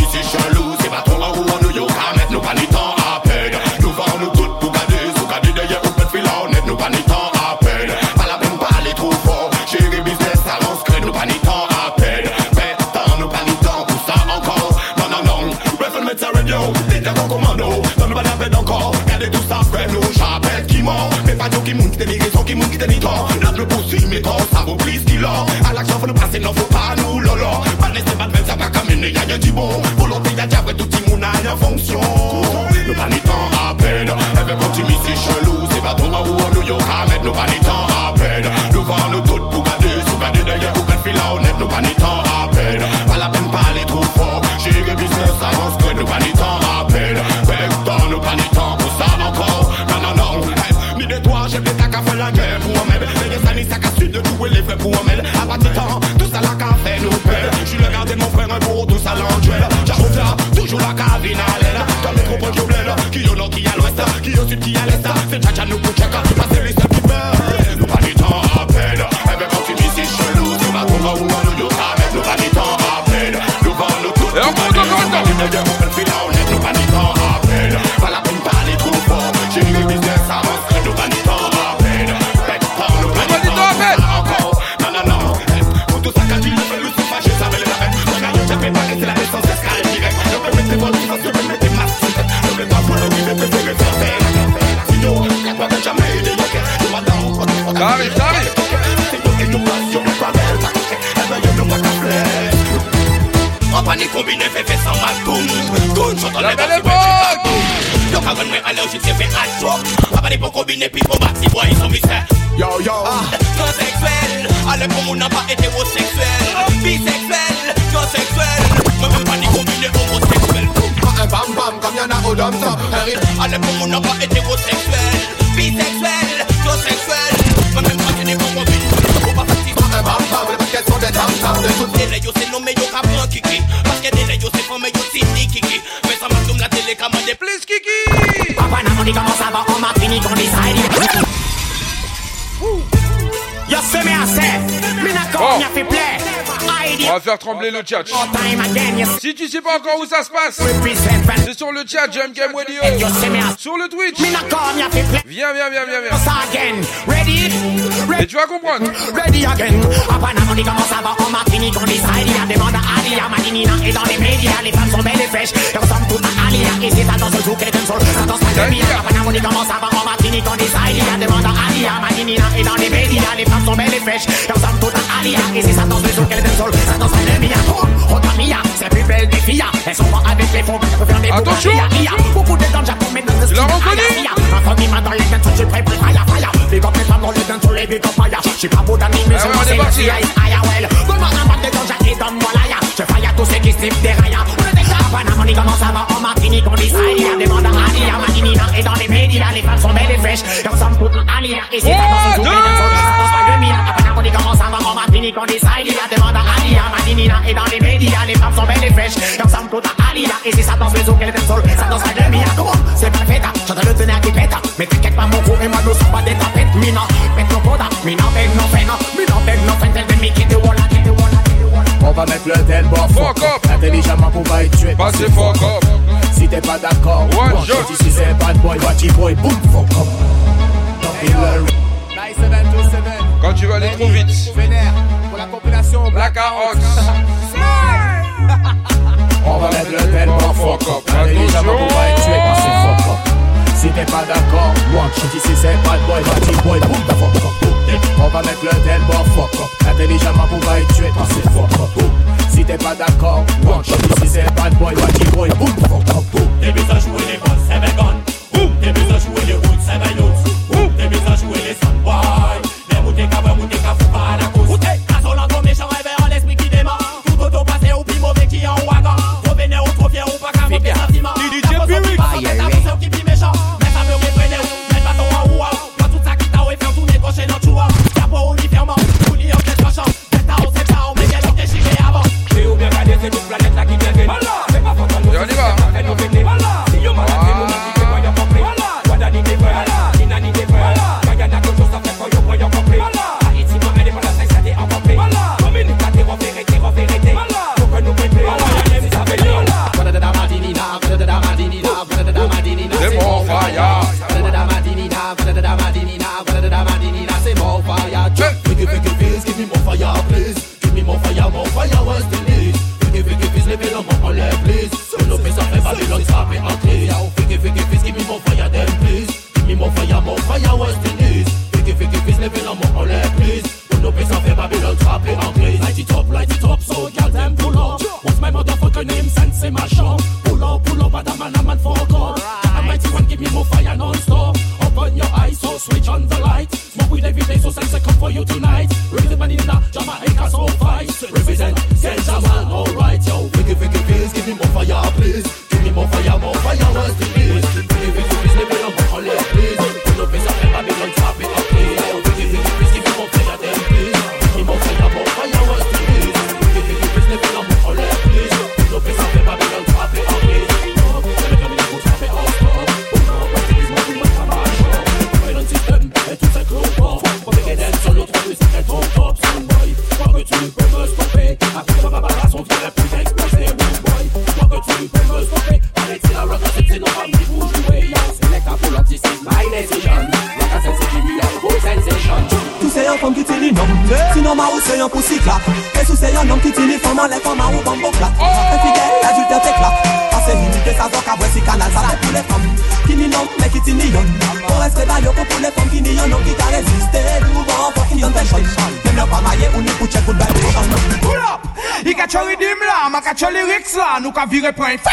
pa jo ki moun ki te ni rezon, ki moun ki te ni ton Nan ple posi me ton, sa vou plis ki lor A l'aksyon fò nou pase, nan fò pa nou lolor Pan neste bat ven, sa pa kamene, bon Volonté ya pour moi-même À pas de temps Tout ça la qu'a fait nous perdre Je suis le gardien mon frère un pour tout ça l'enduel J'arrive là Toujours la cabine à l'aile. Dans groupes qui oublient Qui au nord qui à l'ouest. Qui au sud qui à l'est. C'est tcha nous pour check. Passer les robinet fait fait sans mal. Yo, fait à pas ah, bah, boy, ils sont mystères. Yo, yo. Ah, transsexuel, à l'époque, on n'a pas hétérosexuel Bisexuel, transsexuel. Moi-même pas ni combiné, homosexuel ah, Un bam bam, comme y'en a au dom top À l'époque, on n'a pas hétérosexuel Bisexuel, transsexuel. Moi-même pas ni combiné, homosexuel Un bam bam, sont des tam tam De les On va faire trembler le chat. Si tu sais pas encore où ça se passe, c'est sur le chat Jam Game Radio. Sur le Twitch. Viens, viens, viens, viens, viens. Mais tu vas comprendre. on comme ça va en Martinique, à Alia, dans les médias. Les femmes sont belles et fraîches, elles ressemblent toutes à Alia. Et c'est ça dans ce jour sol, ça danse pas de bien. ça va en Martinique, à Alia, dans les médias. Les femmes sont belles et fraîches, elles ressemblent toutes à Alia. Et c'est ça dans ce jour sol, ça danse pas de bien. Oh, c'est plus belle des filles. Elles sont pas avec les fonds, Attention! Beaucoup de temps, j'apprends mes dans les dents, je suis prêt higher well. Good man and bad they don't jack on Malaya Je fire tous ceux qui strip des rayas On était à Panama, on commence à voir en Martinique On dit ça, il y a des bandes à Ali, à Et dans les médias, les femmes sont belles et fraîches Et on s'en fout, Ali, et c'est pas dans une journée Ça passe pas le mien, Money quand on s'en va, on m'a fini qu'on décide. Il y a des bandes à Alia, et dans les médias, les femmes sont belles et fraîches. Comme Sam Kota Alia, et si ça danse les eaux qu'elle aime sol, ça danse la demi à comment C'est pas fête, j'entends le tonnerre qui pète. Mais t'inquiète pas, mon gros et moi nous sommes pas des tapettes. Mina, pète nos poda, mina, pète nos fena, mina, pète nos fena, tel demi qui qui te voilà. On va mettre le tel fuck up, intelligemment pour va être tué. Passez fuck up, si t'es pas d'accord, one shot. Si c'est bad boy, watchy boy, boom, fuck up. Nice event to seven. Quand tu vas aller trop vite. Vénère Pour la compilation Black Ox. On va mettre le tempo fuck up Intelligemment pour pas être tué Passez fuck up Si t'es pas d'accord Watch it ici c'est bad boy Watchy boy Boom fuck up on va mettre le tempo fuck up Intelligemment pour pas être tué Passez fuck up Si t'es pas d'accord Watch it ici c'est bad boy Watchy boy Boom fuck up mis à jouer les boss, c'est vegan. finger point.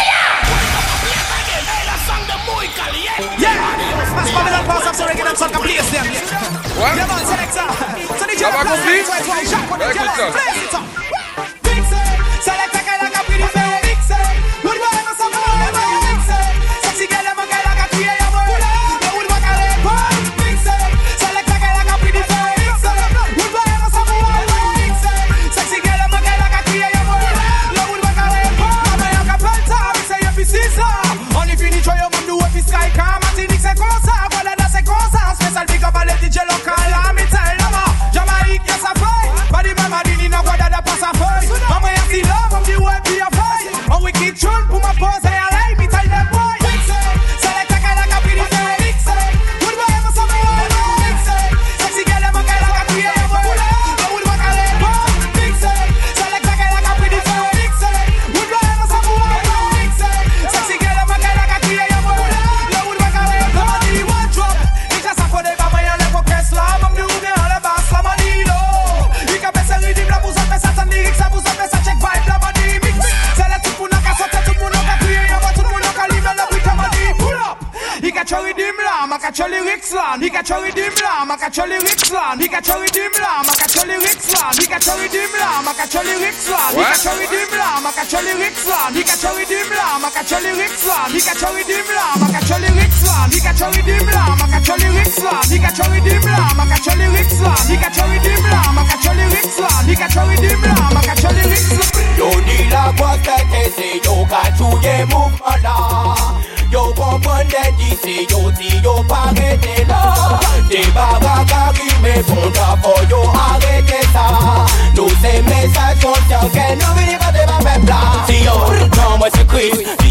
catch a rhythm lamb, I catch a lyrics land. He catch a rhythm lamb, I catch a lyrics land. He catch a rhythm lamb, I catch a lyrics land. He catch a rhythm lamb, I catch a lyrics land. He catch a rhythm lamb, I catch a lyrics land. He catch a rhythm lamb, I catch a lyrics land. He catch a rhythm lamb, I catch a lyrics land. He catch a rhythm lamb, I catch a lyrics land. He catch a rhythm lamb, I catch a lyrics land. He catch a rhythm lamb, I catch a lyrics land. Yo ni la voz que te sé yo cachuye mufala. Yo comprendre d'ici, yo si yo pas arrêter là Des baraques arrivent, bon d'abord yo arrêtez ça No ces messages conscients que nous venons pas de ma peuple là Si yo, non moi c'est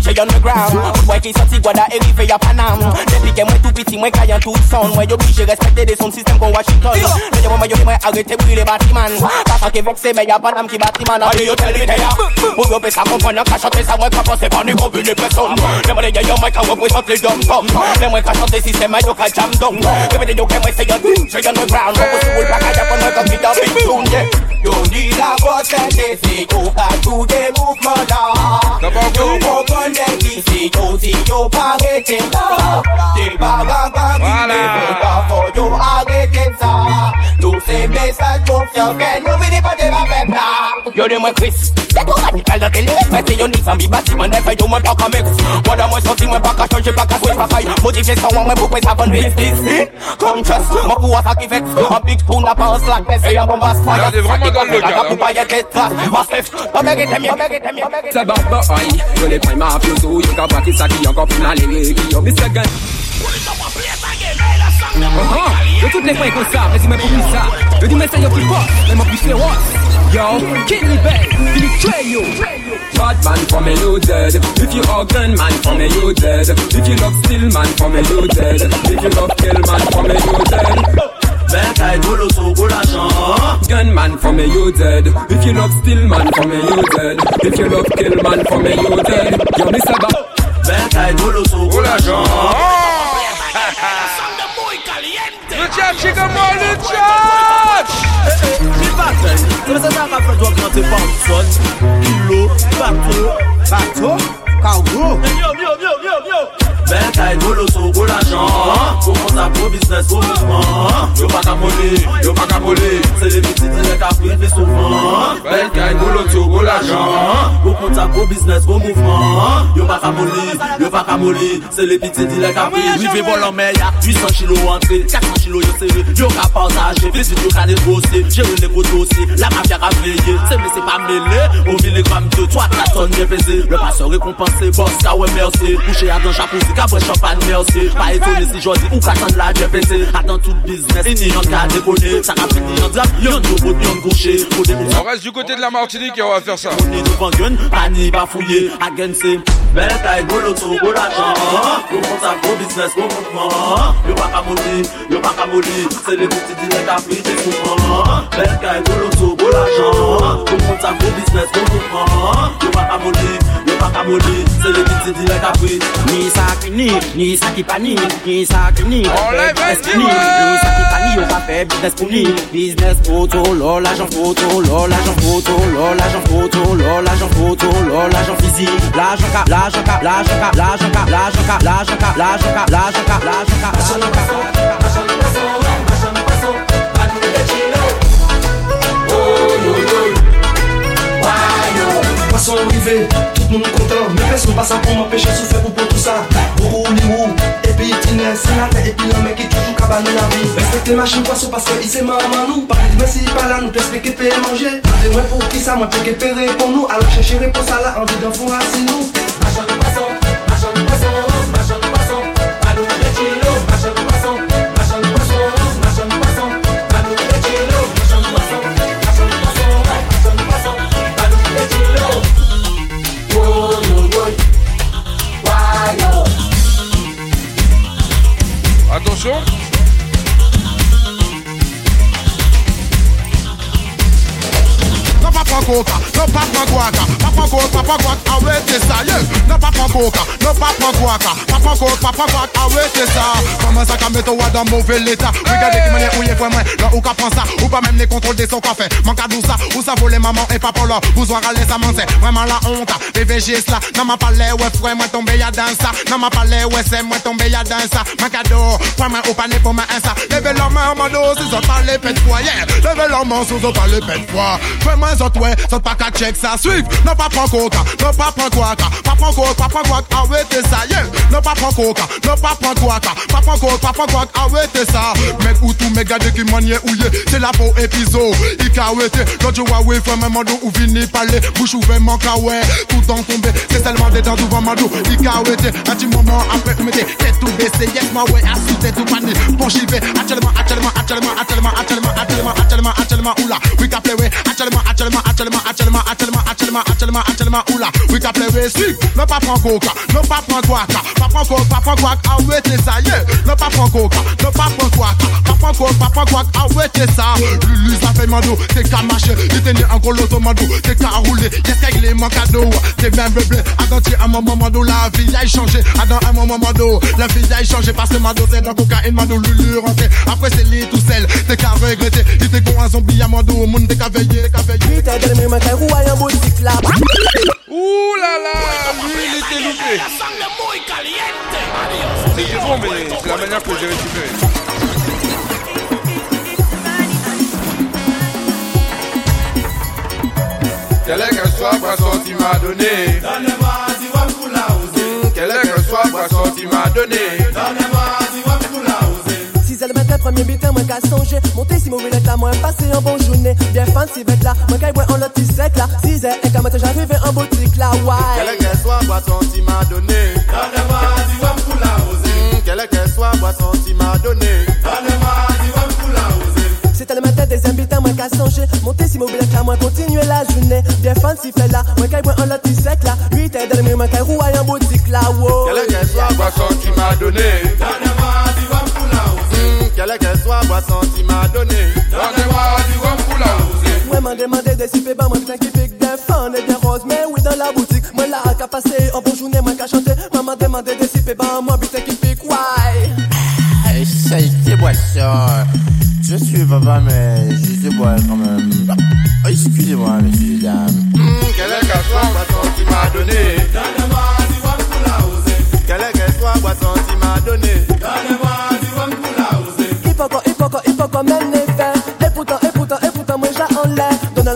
DJ underground. Mwen ki soti gwada e rive ya Panam. Depi ke mwen tou piti mwen kayan tout son. Mwen yo oblige respekte de son sistem kon Washington Mwen yo. Mwen yo mwen arete brile batiman Papa ke vokse mwen ya Panam ki batiman Ayo yo tel ide ya Mwen yo pe sa kompon, nan kachote sa mwen kapon pa ni kombine person Demane yo yo mwen like a web with a play dumb pump. Then we catch up the system, I look a jam down. Give me the yoke and we say you're doing straight on ground. Up a school back, I jump on like a bit of tune, yeah. You need a boss and they say go back to the movement. You go on the DC, you see you bag in love. The bag voilà. you are getting sa Tous ces messages confiants qu'elle nous vit pas de la même là Yo de moi Chris C'est pour la vitale de télé Mettez yo nix en mi bâtiment N'est fait yo moi pas comme ex Moi dans moi sorti moi pas pas pas pas This this Comme trust Moi pour ça qui vexe En big tune la pas slack Mais c'est un bon basse fire C'est vraiment dans le cas Pour pas y être les traces Massif On mérite mieux On mérite mieux C'est bon boy prime à plus ou Yo qu'à pratiquer ça qui encore plus n'allez Yo Mr. Gun. Pull it uh-huh. Yo tout nek mwen kon sa, mwen di mwen pou ki sa Yo di mwen se yo ki Yo, Bad man from a If you organ man from a loaded If you love steel man from a If you love kill man from a loaded Ben kay golo sou gola chan Gunman from If you love steel man from a dead. If you love kill man from a loaded Yo, Mr. Ba. Ben kay golo sou gola chan Church, she gon' roll the chop. Li baten, se mè se ta ka fè dwa kante kilo, bato, bato. cargo. Bataille, boloso, gros l'argent. Comment ça pour business, pour mouvement. Hein. Yo pas camoler, yo pas camoler. C'est les petites lettres à privé souvent. Hein. Ben, Bataille, boloso, gros l'argent. Comment ça pour business, pour mouvement. Yo pas camoler, yo pas camoler. C'est les petites lettres à privé. Rivé vol en mer, y'a 800 kilos entrée. 400 kilos, yo serré. Yo ka partager, visite, yo ka négocier. Gérer les gros dossiers. La mafia a veillé. C'est mais c'est pas mêlé. Au ville, les grammes de 3, 4 bien pesées. Le passeur récompense récompensé, boss, ka ouais merci. Couché à dans jacuzzi, Kabwe champagne merci. Pas étonné si j'en dis ou qu'à t'en la pété. A dans tout business, et n'y en qu'à déconner. Ça n'a en y'en de y'en gaucher des On reste du côté de la Martinique et on va faire ça. On est devant gun, pani bafouillé. Again c'est Belle taille, gros loto, gros l'argent Gros contact, gros business, gros mouvement. Yo pas qu'à mollir, yo pas qu'à mollir C'est les petits dîners souvent Belle taille, gros loto, gros l'argent Gros contact, gros business, gros mouvement. Yo pas qu'à mollir, pa le di Ni sa ni, ni sa ki pa ni Ni ni, pa ni Ni sa ni, yo pa pe biznes pou ni Biznes poto, lol, ajan poto Lol, ajan poto, lol, ajan poto Lol, ajan poto, lol, ajan fizi L'ajan ka, l'ajan ka, l'ajan ka L'ajan ka, l'ajan ka, l'ajan ka L'ajan ka, l'ajan ka, l'ajan Tout le monde content Mais personne pas ça pour m'empêcher de souffrir pour tout ça. Roux, limou, et puis itinéraire C'est la tête et puis le mec qui toujours cabane la vie. Respectez machine poisson parce que il sait maman nous. Pas de merci pas là nous t'expliquer payer manger. Parlez-moi pour qui ça, moi t'es que payer pour nous Alors chercher réponse à la envie d'en faire assis nous Machin de poisson, machin de poisson, machin de poisson nous les coca, no pop my guaca Papa goat, papa ça. No papa coca, papa guaca. Papa goat, papa ça. Comment ça qu'a toi dans mauvais l'état? Regardez qui manière où il vraiment. Là où ou pas même les contrôles de son café. Manque à ça, ou ça voler maman et papa là. Vous aurez les amancer, vraiment la honte. Ah. Bébé, j'ai cela. Nan ma palais, ouais, frère, moi tombé ya dans ça. Nan ma palais, ouais, c'est moi tombé ya dans ça. Ma cadeau, prends moi au panier pour ma insa. Levez leur main, mon dos, ils ont pas les pètes foyer. Leur main, ils ont pas les pètes foyer. Fais-moi, ils ont ouais, ils pas qu'à check ça. Suivre, non pas prends coca, non pas prends guaca, pas prends coca, pas prends guaca, arrêtez ça, yeah. Non pas prends coca, non pas prends guaca, pas prends coca, pas prends guaca, arrêtez ça. Mec ou tout, mec gade qui manie ouillé, c'est la peau épisode. Il arrêté, l'autre jour, ouais, frère, même mando ou vini parler, bouche ouverte, à ouais, tout en tombé, c'est tellement des dents devant mando. Il qu'a arrêté, un petit moment après, mettez tête tout baissée, yes, moi, ouais, assis, tête tout pané, bon, j'y vais, actuellement, actuellement, actuellement, actuellement, actuellement, actuellement, actuellement, actuellement, oula, we can play way, actuellement, actuellement, actuellement, actuellement, actuellement, actuellement, actuellement, actuellement, oula, can play way, si, non pas prends coca, non pas prends guaca, pas prends coca, pas prends guaca, arrêtez ça, yeah, non pas prends coca, non pas prends guaca, pas prends coca, pas prends guaca, arrêtez ça, Lulu, ça fait mando, t'es qu'à marcher, t'es né en gros l'automando, t'es qu'à rouler, yes, qu'il est mon cadeau, t'es même bleu, attention, à un moment mando, la vie a changé, dans un moment mando, la vie a changé, parce que mando, c'est dans cocaïne, mando, Lulu, rentré, après c'est lit tout seul, t'es qu'à regretter, il t'est con un zombie à mando, monde, t'es qu'à veiller, t'es qu'à veiller. Ouh là là, lui il était loupé. C'est bon, mais c'est la manière que j'ai récupéré. Quelle est que soit boisson tu m'as donné? Donne-moi du wam pour la oser. Quelle est que soit boisson tu m'as donné? Donne-moi premier bitan mwen ka sonje Monte si mouvi lek la mwen pase an bon jounen Bien fancy vet la, mwen kay bwen an lot tisek la Size ek a mwen j'arrive an boutik la, why? Kele ke swa boason ti ma done Dane mwa di wam pou la ose Kele ke swa boason ti ma done Dane mwa la ose Se tel mwen te dezem bitan mwen ka sonje Monte si mouvi lek la mwen kontinue la journée. Bien fancy vet la, mwen kay bwen an la 8 e la, wow Kele ke swa boason ma donné oser. Quelle soit boisson tu m'as donné Donne-moi du wam pour la oser. Moi m'a demandé de siper bah moi qui pique bien fun et bien rose Mais oui dans la boutique Moi là qu'à passer en bonne journée moi qu'à chanter Maman demandé de siper bah moi putain qui pique ouais Essaye tes boissons. Je suis papa, mais je sais boire quand même. Oh, Excusez-moi, messieurs et dames. Quelle est que soit boisson tu m'as donné Donne-moi du wam pour la oser. Quelle est que soit boisson tu m'as donné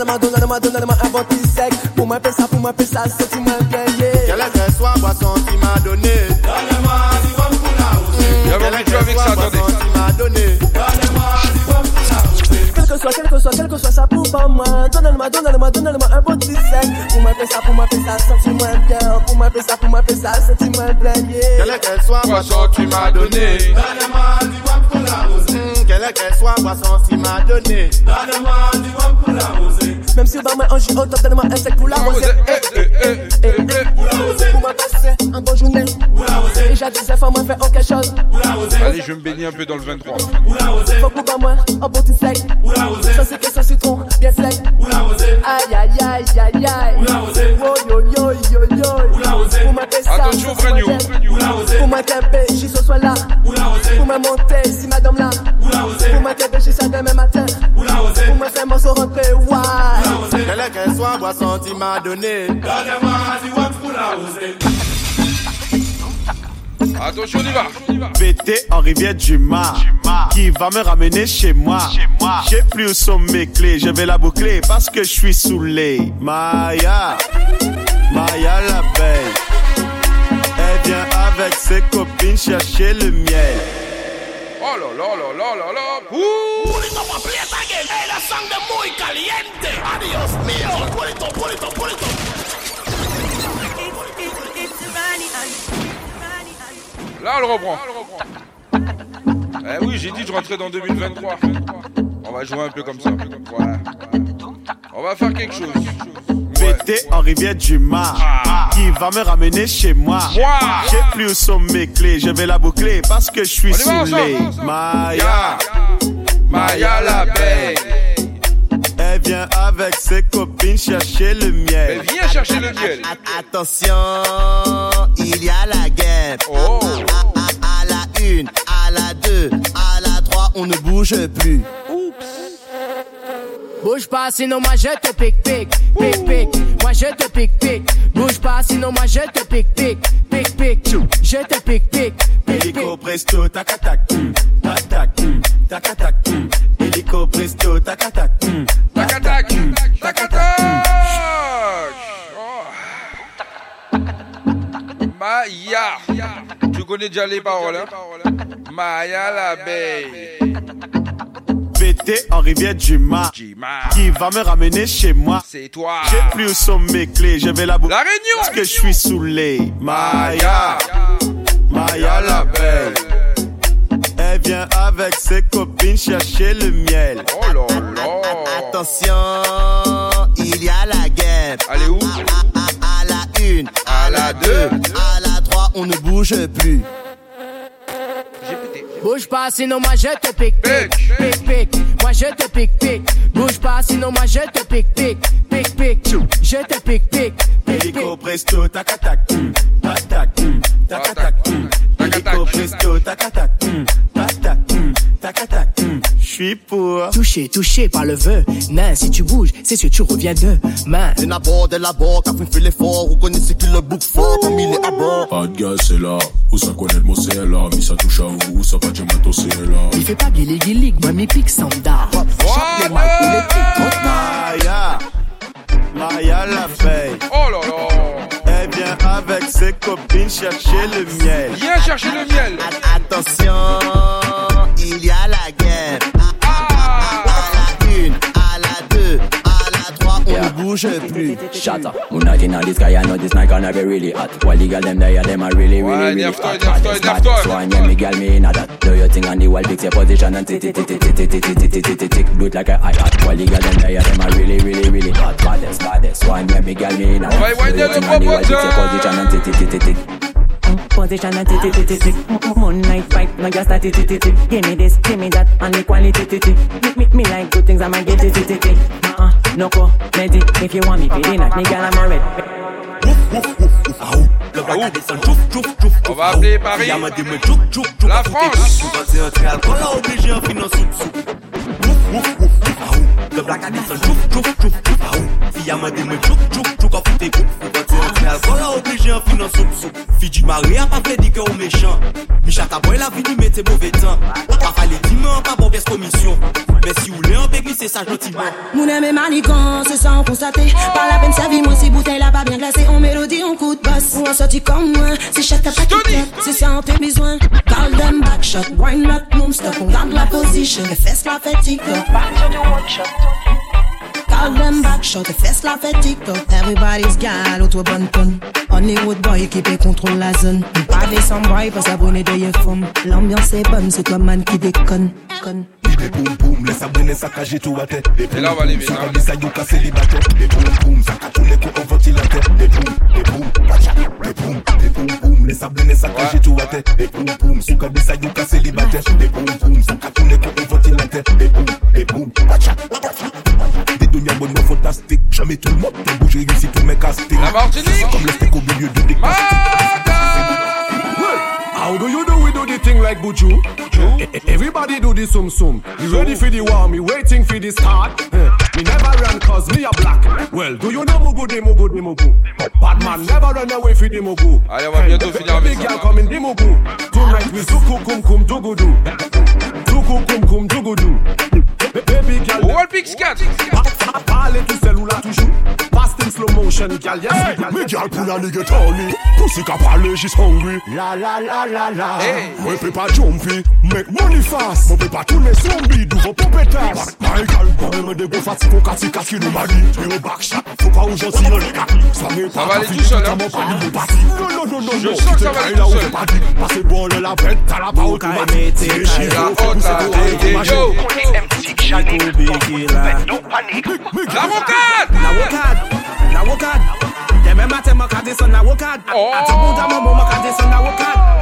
Donne-moi, donne-moi, donne-moi un bon petit sec Pour moi faire ça, pour moi faire ça, c'est moi bien yeah Quelle est que soit boisson tu m'as donné. Donne-moi du wam pour la oser. J'avais envie de jouer avec ça, attendez. tu m'as donné. Donne-moi du wam pour la oser. Quel que soit, quel que soit, quel que soit ça pour pas moi. Donne-moi, donne-moi, donne-moi un bon petit sec Pour moi ça, pour moi ça, senti-moi bien Pour moi ça, pour moi ça, senti-moi bien yeah Quelle est que soit Boisson tu m'as donné. Donne-moi du wam pour la qu'elle soit boisson si m'a donné. Donne-moi pour la rosée. Même si bah moi en un sec pour la rosée. Pour la rosée. Pour moi un bon journée. Pour la rosée. Et moi faire quelque chose. Pour. Allez, je me baignais un peu dans le 23. Pour la rosée. Bah moi un bon petit sec. Pour la rosée. Sans que sans citron, bien sec. Pour la rosée. Aïe aïe aïe aïe aïe. Pour la Pour ma tête ça. Attention, là moi monter, si madame là. Pour moi camper, j'y ça demain matin. Pour moi faire mon saut rentrer, ouais Quelle soit boisson tu m'as donné. Du wam pour la. Attention, on y va. Pété en rivière du Mar Qui va me ramener chez moi. J'ai plus où sont mes clés Je vais la boucler parce que je suis saoulé. Maya Maya l'abeille. Elle vient avec ses copines chercher le miel Oh là là là là là là. Pull it up and play it again. Hey, la sang de muy caliente. Adios mío. Pull it up, pull it up, pull it up. Là, on le reprend. Eh oui, j'ai dit je rentrais dans 2023. On va jouer un peu comme ça. Voilà. On va faire quelque chose. Pété en rivière du Mar Qui va me ramener chez moi. J'ai plus où sont mes clés Je vais la boucler parce que je suis saoulé. Maya Maya l'abeille. Elle vient avec ses copines chercher le miel. Elle vient chercher le miel. Attention, il y a la guerre. Oh. À, à- à la une, à la deux, à la trois, on ne bouge plus. Bouge pas, sinon moi je te pique, pique, pique, pique. Moi je te pique, pique. Bouge pas, sinon moi je te pique, pique, pique, pique. Je te pique, pique, pique, pique. Hélico presto, tac tac, tac tac, tac tac. Hélico presto, tac tac, tac tac, tac tac. Maya. Tu connais déjà les paroles, hein? Maya l'abeille. En rivière du Mar. Qui va me ramener chez moi. C'est toi. J'ai plus où sont mes clés, je vais la boucle. La Réunion. Parce que je suis saoulé. Maya. Maya l'abeille. Elle vient avec ses copines chercher le miel. Oh là là. Attention, il y a la guerre. Allez où? À, à- à la une, à, la deux, à la trois, on ne bouge plus. Bouge pas, sinon moi je te pique, pique, pique, pique. Moi je te pique, pique. Bouge pas, sinon moi je te pique, pique, pique, pique. Je te pique, pique, pique, presto, tac tac, tac tac, tac tac, presto, tac. tac, tac tac, tac tac, suis pour. Touché, touché par le vœu. Nain, si tu bouges, c'est sûr tu reviens demain. C'est d'abord, de l'abord, Catherine fait l'effort. Vous connaissez qui le book fort comme il est à bord. Pas de gaz, c'est là. Où ça connaît le mot, c'est là. Mais ça touche à où, ça va dire matos, c'est là. Il fait pas guili guili, moi mes pics sont d'art. Chaque les il est pique trop Maya. Maya l'abeille. Oh là là. Elle vient avec ses copines chercher le miel. Viens chercher le miel. Attention, il y a la guerre. On ne bouge plus. Shut up. Moonlight in the sky, I know this night gonna be really hot. While the girl them there, them are really, really, really enough hot. time, enough Baddest, time, enough baddest time. me girl, me in that. Do your thing on the wall, fix your position and tick, tick, tick, tick, tick, tick, tick, tick, tick, tick, tick, tick. Do it like a hi-hat. While the girl them there, them are really, really, really hot. Baddest, baddest one, yeah, me girl, me in that. Do your thing on the the wall, fix your position and tick, tick, tick, tick, tick. position and tick tick tick One night fight, now just a tick tick tick Give me this, give me that, and the quality Me, me, like good things, I might Uh-uh, no you want me, pay the night, me I'm already. On va appeler Paris. La France. Ah le blague a dit son chouf, chouf, chouf, chouf Ah ou, fille a mandé me chouf, chouf, chouf Quand foutez vous, vous pensez un frère Quand l'a obligé un fin en soup, soup Fille du mari a pas fait dit que on méchant. Michel Taboy l'a vini mais c'est mauvais temps. On pas fallait dix mains, pas bon vers commission? Mais si vous voulez en bégui, c'est ça gentiment Mon aimé maligan, c'est ça on constaté Pas la peine servie, moi si bouteille a pas bien glacé On mélodie, on coup de boss Ou on sorti comme moi, c'est chat t'as pas quitté C'est ça on t'es besoin Call them back shot, wine up, non stop. On garde la position, les fesses, la fatigue Call them back shot, les fesses la fait TikTok. Everybody's gal, auto bonne tonne. Hollywood boy équipé contrôle la zone. Pas des boy, pas s'abonner de femme. L'ambiance est bonne, c'est toi man qui déconne. Conne. Des boum boum, abonner ça cache tout à tête. Des Et là, on va aller vite, ça hein. dit ça yuka célibataire. Des boum boum, ça cache tous les coups ventilateur. Des boum, des boum. Des boum, des boum poum, le sablene sa kaje tou ate E poum poum, sou ka disa yu ka selibate E poum poum, sou ka toune kou yon ventilante E poum, e poum, wacha, wacha Des deniers bonnes, moi fantastique Jamais tout le monde t'as bougé, réussi tous mes castings C'est comme le steak au milieu de des How do you do we do the thing like Buju? Eh, eh, eh, everybody do the sum sum. Ready for the war? Me waiting for the start. Me never run cause me a black. Well, do you know Mugu de Mugu de Mugu? Bad man never run away for the Mugu. Allez, on va bientôt finir avec Big ça. girl come in the Mugu. Tonight we zuku kum kum dugudu. Zuku kum kum dugudu. Baby girl. Wall Pix 4. Parlez tout seul ou là toujours. Fast in slow motion, girl. Yes, Hey, girl. me girl pull a nigga Tony. Pussy can parler, she's hungry. La la la la la. Hey. Moi peut pas jumpy, make money fast. Moi peut pas tourner zombie, do vos pompetas. My girl, quand même des beaux fatigues, Pou kati kati nou mani, mè ou bak chak Fou pa ou jansi nan le kaki Sa mè pa ka fi, ta Non, non, non, non, non, ki te kari la ou te pati Pase bon le la vet, ta la pa ou tou mati Se chi la hot la dede yo Konen dem tik janik, ton pou tou vet, La wokad! La wokad! La wokad! Deme mate mò kade son la wokad Ate bouda mò mò mò kade son la wokad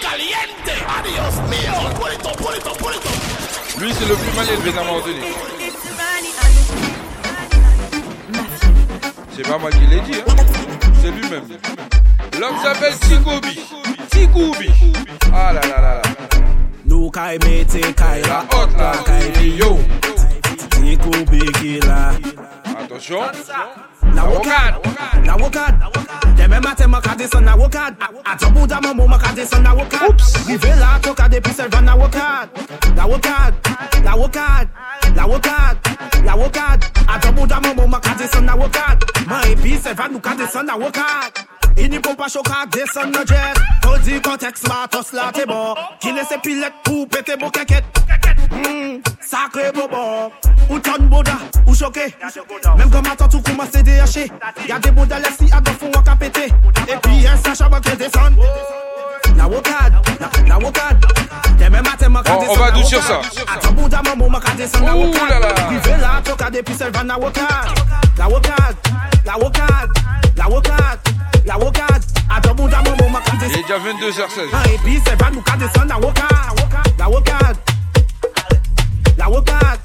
caliente Adios mio Put it on, Lui, c'est le plus mal élevé d'un moment donné. C'est pas moi qui l'ai dit, hein. C'est lui-même. L'homme s'appelle Tigubi. Tigubi. Ah là là là là. Nou kay mete kay la hot la yo Tiko bigi la Attention Na wokad, na wokad Deme mate makade son na wokad makade son na wokad Rive la toka depi servan na wokad La wokad, la wokad, la wokad, la wokad. A job ou da mou ma ka desen la wokad. Man epi se van nou ka desen la wokad. Ini pou pa choka desen nan jet. Todi konteks ma tos la te bon. Kine se pilet pou pete bo keket. Mm, sakre bobo. Ou ton boda, ou choke. Mem goma tan tou kouman se deyache. Yade boda lesi a gofou wak apete. Epi en sa chaban ke desen. La wokad, la, la wokad. On- va adoucir ça. Ouh là là. Il est déjà 22h16. Ah, et puis selvan nou ka deson na wokad La wokad La wokad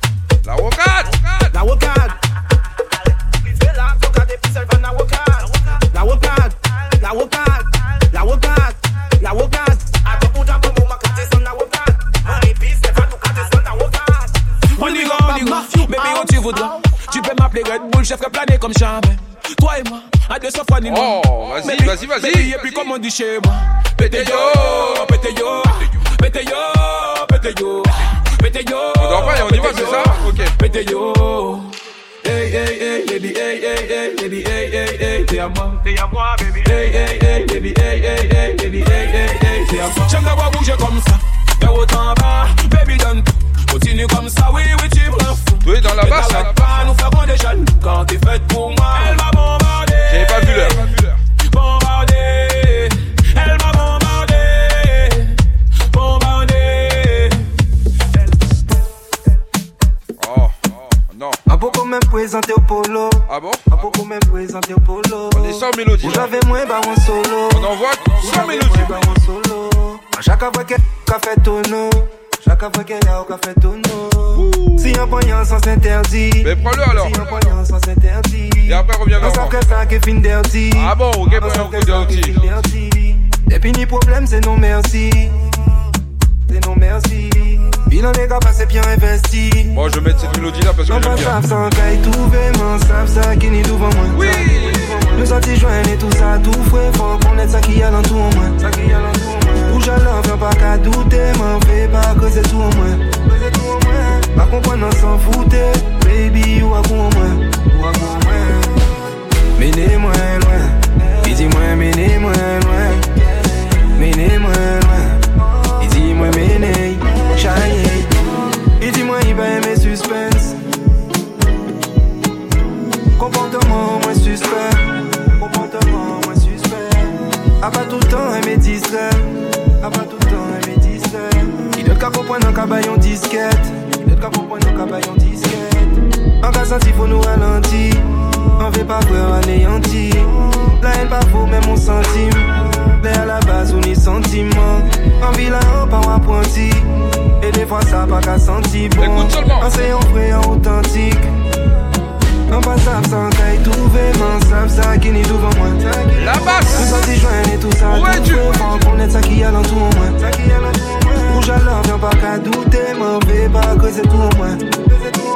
La wokad tu voudras Tu peux m'appeler Red Bull, je ferai planer comme jamais Toi et moi, à deux fois ni Oh, vas-y, vas-y, Et puis comme on dit chez moi Pété yo, pété yo, pété yo, pété yo Pété yo On dort pas et on y va, c'est ça Ok. Pété yo Hey, hey, hey, baby, hey, hey, hey, baby, hey, hey, hey, t'es à moi, t'es à moi, baby. Hey, hey, hey, baby, hey, hey, hey, baby, hey, hey, hey, t'es à moi. J'aime d'avoir bougé comme ça, y'a autant bas, baby, donne tout. Continue comme ça, oui, oui, tu me rends fou. Oui, dans la basse, hein. pas, nous ferons des jaloux. Quand t'es faite pour moi, elle m'a bombardé. J'avais pas vu l'heure. Bombardé, elle m'a bombardé. Bombardé. Oh, non. A beaucoup même présenté au polo. Ah bon? A beaucoup même présenté au polo. On est sans mélodie. J'avais moins bah on solo. On envoie sans mélodie. Bah solo. À chaque fois a fait tonneau. Chaque fois qu'il y a un fait tonneau. Si un poignard sans interdit. Mais prends-le alors. Si un poignard sans interdit. Et après, reviens vers On moi. savent que ça qui fin dirty. Ah bon, ok, bon, un coup dirty. Et puis ni problème, c'est non merci. C'est non merci. Bilan des gars passé bien investi. Bon, je mettre cette mélodie là parce que Non j'aime pas bien. savent sans caille tout vraiment savent ça qui n'est devant moi. Oui. Nous sortis joindre et tout ça tout frais faut connaître ça qui y a dans tout en moi. Ça qui y a dans tout en moi. Où j'allais viens pas qu'à douter m'en fais pas que c'est tout en moi. Que c'est tout en moi. Pas comprendre s'en fouter baby ou à coup en moi. Ou à coup en moi. Menez-moi loin. Et dis-moi menez-moi loin. Menez-moi loin. Et dis-moi menez. Chaillé. Et dis-moi il va aimer suspense. Comportement moins suspect. Comportement moins suspect. A pas tout le temps aimer distrait. A pas tout le temps aimer distrait. Il doit qu'à comprendre un cabayon disquette? Il doit qu'à comprendre un cabayon disquette? En cas senti faut nous ralentir. On veut pas peur anéanti. La haine pas faux même on centime. Mais à la base on est sentiment. En vilain on pas apprenti. Et des fois ça pas qu'à sentir bon. En c'est en vrai en authentique. En passable sans caille tout vraiment savent ça qui n'est devant moi. La sortis joindre et tout ça. Ouais, tout tu- fait, faut connaître ça qui y a dans tout en moi. Ça qui y a dans tout en moi. Où j'allais viens pas qu'à douter, m'en fais pas que c'est tout en moi. Que c'est tout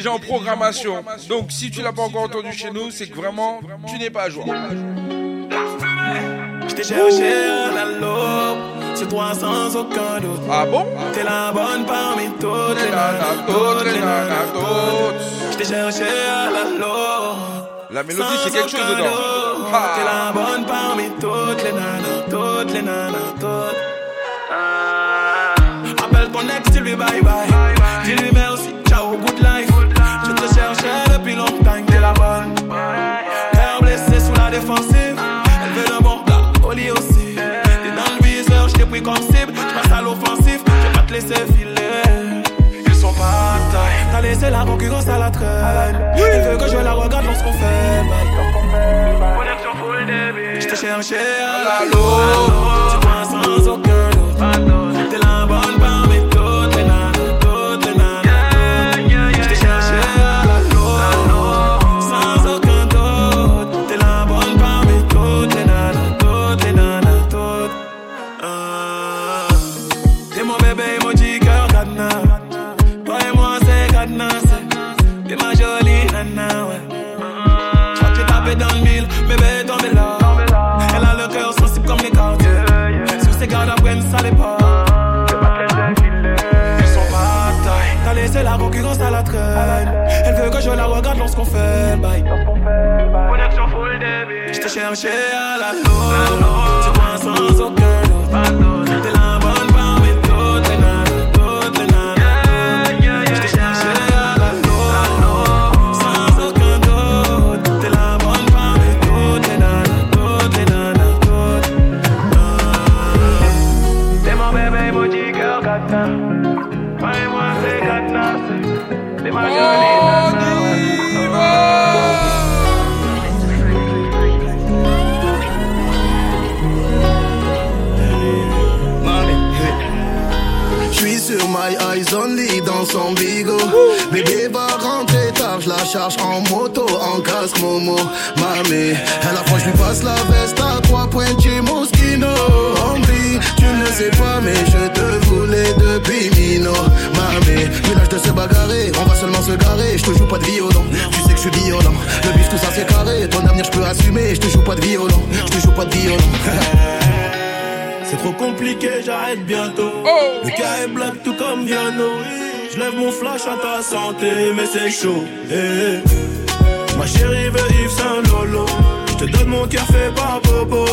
déjà en programmation. Donc si tu l'as pas encore entendu chez nous, c'est que vraiment tu n'es pas à jour. Je t'ai cherché à la loupe, c'est toi sans aucun doute. Ah bon? T'es la bonne parmi toutes les nanas, toutes les nanas, toutes. Je t'ai cherché à la loupe. La mélodie, c'est quelque chose dedans. T'es la bonne parmi toutes les nanas, toutes les nanas, toutes. Ah. Appelle ton ex, dis-lui bye bye. Dis-lui merci, laisser filer. Ils sont pas taille. T'as laissé la concurrence à la traîne. Elle veut que je la regarde lorsqu'on fait bail. Connexion full débit. Je t'ai cherché à la l'eau. Tu vois sans llega la luz. Son bigot. Bébé va rentrer tard, je la charge en moto, en casque Momo. Mamé, à la fois je lui passe la veste à trois points chez Moschino. Ombli, tu ne sais pas, mais je te voulais depuis Mino. Mamé, village de se bagarrer, on va seulement se garer. Je te joue pas de violon, tu sais que je suis violent. Le bif, tout ça c'est carré, ton avenir je peux assumer. Je te joue pas de violon, je te joue pas de violon. C'est trop compliqué, j'arrête bientôt. Le cas est black tout comme Viano. Lève mon flash à ta santé, mais c'est chaud. eh, eh. Ma chérie veut Yves Saint Lolo. Je te donne mon cœur fait par Bobo.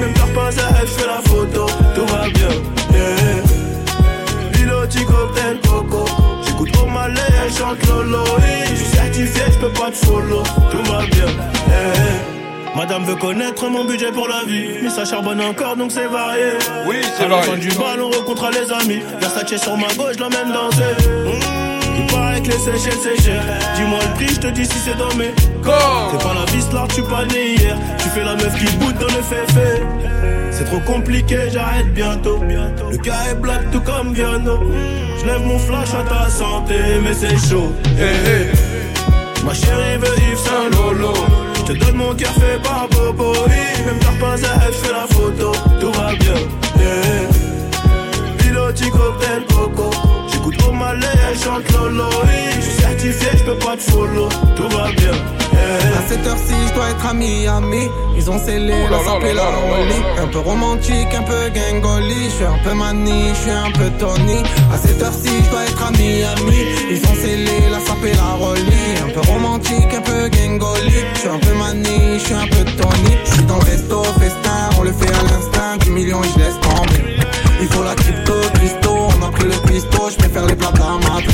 Même t'as pas à elle, je fais la photo. Tout va bien. eh, eh. Piloti cocktail coco. J'écoute au malais, elle chante Lolo. oui. Je suis certifié, je peux pas te follow. Tout va bien. Eh, eh. Madame veut connaître mon budget pour la vie, mais ça charbonne encore donc c'est varié. Oui, c'est la fin du bal, on rencontre les amis. Versace sur ma gauche, je l'emmène danser. Mmh, il paraît que les Seychelles c'est cher. Dis-moi le prix, je te dis si c'est dans mes corps. T'es pas la vis là, tu pas né hier. Tu fais la meuf qui boude dans le féfé. C'est trop compliqué, j'arrête bientôt. Le cas est black tout comme Viano. Je lève mon flash à ta santé, mais c'est chaud. Ma chérie veut Yves Saint Lolo. Je te donne mon cœur fait par Bobo. oui. Même t'as pas à elle, fais la photo. Tout va bien. Piloti cocktail coco. J'écoute au malais, elle chante Lolo. oui. Je suis certifié, je peux pas te follow. Tout va bien. À cette heure-ci, je dois être à Miami. Ils ont scellé la là la là. Un peu romantique, un peu gangoli. Je suis un peu mani, je suis un peu Tony. À cette heure-ci, je dois être à Miami. Ils ont scellé la sample et la rollie. Un peu romantique, un peu gangoli. Je suis un peu mani, je suis un peu Tony. Je suis dans le resto, festin, on le fait à l'instinct. Du million, je laisse tomber. Il faut la crypto, Christo. On a pris le pisto, je préfère les plats d'amac.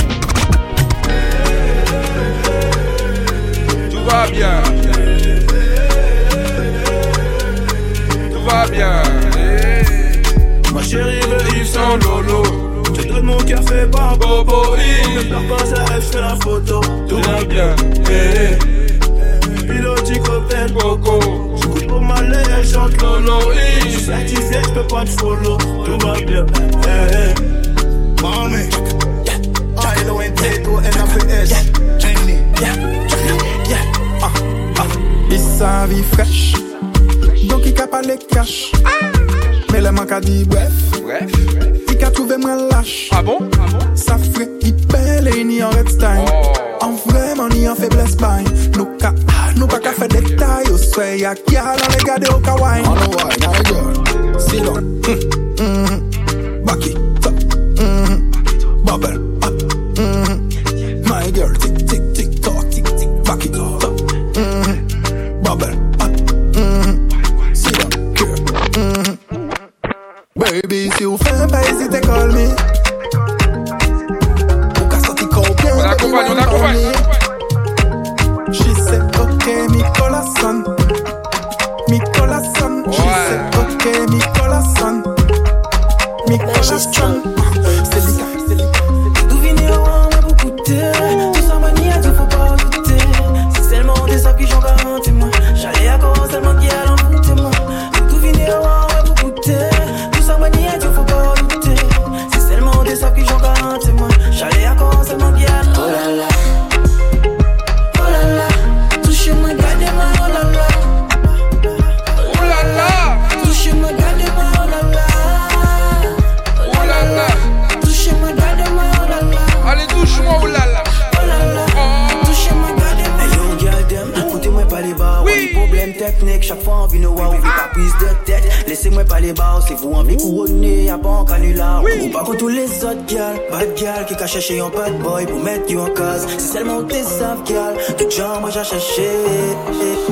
Tout va bien. Tout va bien. Ma chérie veut Yves Saint Lolo. Je donne mon fait par Bobo. Même t'as pas elle, je fais la photo. Tout va bien. Yeah. Piloti cocktail coco. J'écoute au malais, elle chante Lolo. Je suis certifié, je peux pas te follow. Tout va bien. Yeah. Tylo and Tato, NFS. Il sa vie fraîche. Donc il n'a pas les cash. Mais le manque a dit bref. Il a trouvé moi lâche. Ah bon? Ah bon? Ça ferait hyper les ni en red time. Oh. En vraiment ni en faiblesse bain. Nous ka, ah, nous pas qu'à faire des tailles au soleil. Y'a qui a l'air de regarder au kawaii. On a wine, on a wine. Baki. call me rushing shit.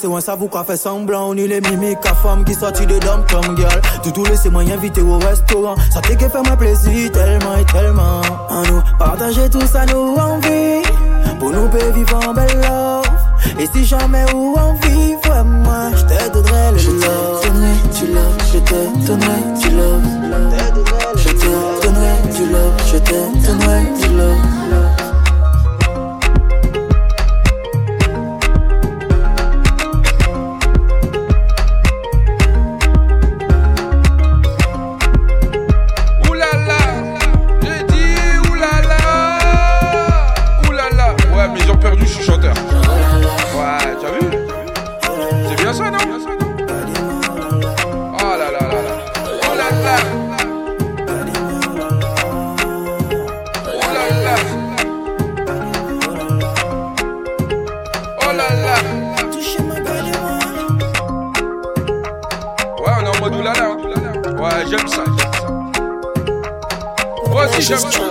laissez-moi savoir qu'a fait semblant. Ni les mimiques à femme qui sortit de dom tom girl. Toutou laissez-moi inviter au restaurant. Ça t'est que fait moi plaisir tellement et tellement. En nous partager tout ça, nous envie. Pour nous, peut vivre en belle love. Et si jamais où on vit, moi, je te donnerai le je love. Donnerai du love, je te donnerai du love. Je te donnerai du love, je te donnerai du love. Shepherd.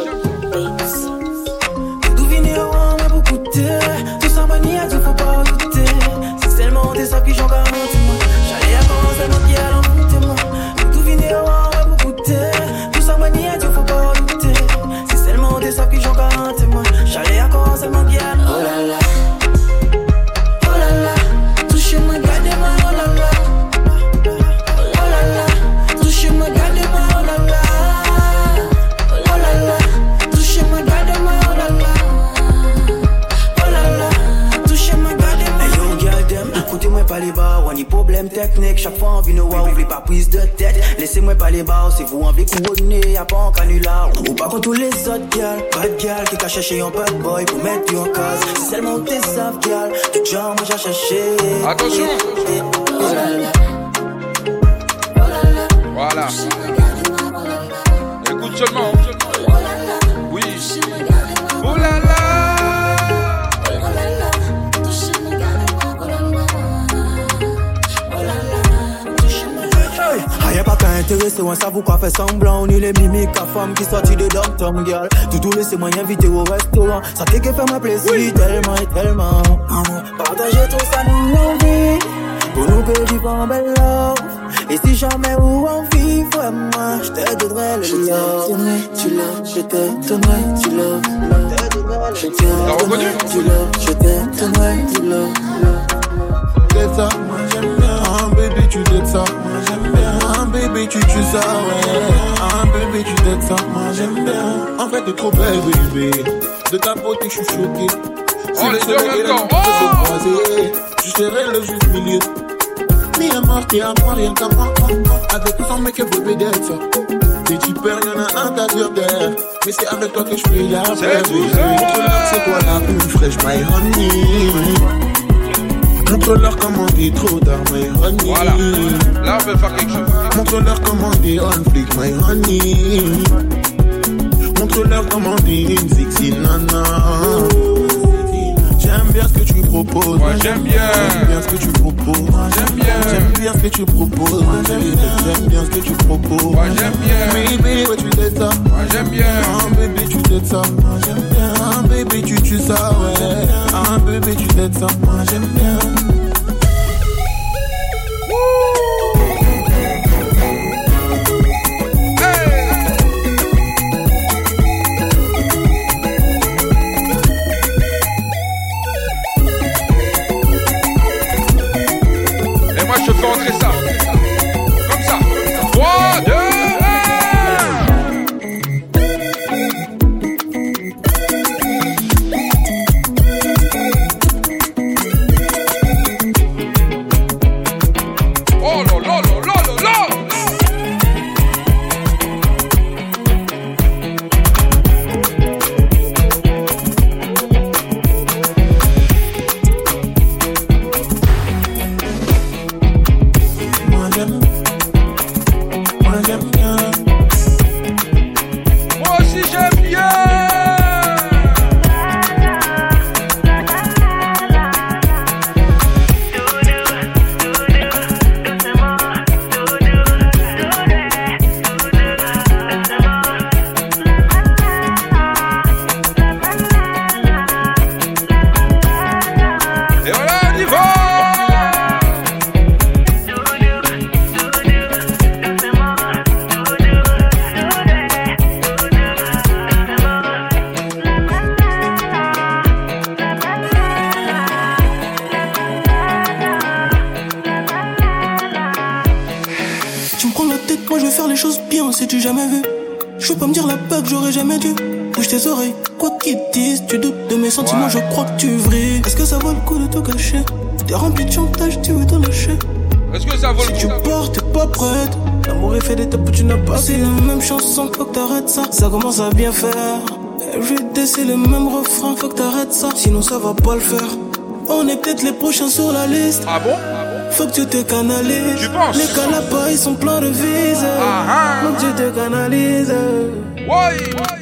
chez un bad boy pour mettre pas fait semblant, ni les mimiques à femme qui sortit de Tom Girl. Tout laissez-moi inviter au restaurant, ça fait que faire ma plaisir oui. tellement et tellement. Partager tout ça nous l'envie, pour nous que vivre en belle love. Et si jamais où on vit, vraiment, je te donnerai le love. Je te donnerai tu love, je te donnerai tu love. Je te donnerai tu love, je te donnerai tu love. T'es ça, moi j'aime bien, baby tu t'es ça baby, tu tues ça, ouais. Ah, baby, tu t'aides ça, moi j'aime bien. En fait, t'es trop belle, baby. De ta beauté, je suis choqué. Si oh, le soleil est là, tu peux croiser. Je serai le juste milieu. Mi amor, t'es à moi, rien qu'à moi. Avec ton mec, bébé, d'être ça. T'es hyper, y'en a un, t'as sur terre. Mais c'est avec toi que je fais la paix. C'est toi la plus fraîche, my honey. Contrôleur comme on dit trop tard mais honey Voilà, là on peut faire quelque chose Montre-leur comment t'es on flic, my honey. Montre-leur comment une sexy nana. J'aime bien ce que tu proposes. Moi, j'aime bien. J'aime bien ce que tu proposes. J'aime bien. J'aime bien ce que tu proposes. J'aime bien ce que tu proposes. Moi, j'aime bien. Baby, ouais, tu t'aides ça. Moi, j'aime bien. Ah, bébé, tu t'aides ça. Moi, j'aime bien. Ah, bébé, tu tues ça, ouais. Ah, bébé, tu t'aides ça. Moi, j'aime bien. Chanson, faut que t'arrêtes ça. Ça commence à bien faire. Everyday, c'est le même refrain, faut que t'arrêtes ça. Sinon, ça va pas le faire. On est peut-être les prochains sur la liste. Ah bon? Faut que tu te canalises. Tu penses? Les canapés, ils sont pleins de vises. Ah, ah. Faut que tu te canalises. Ouais, Bam,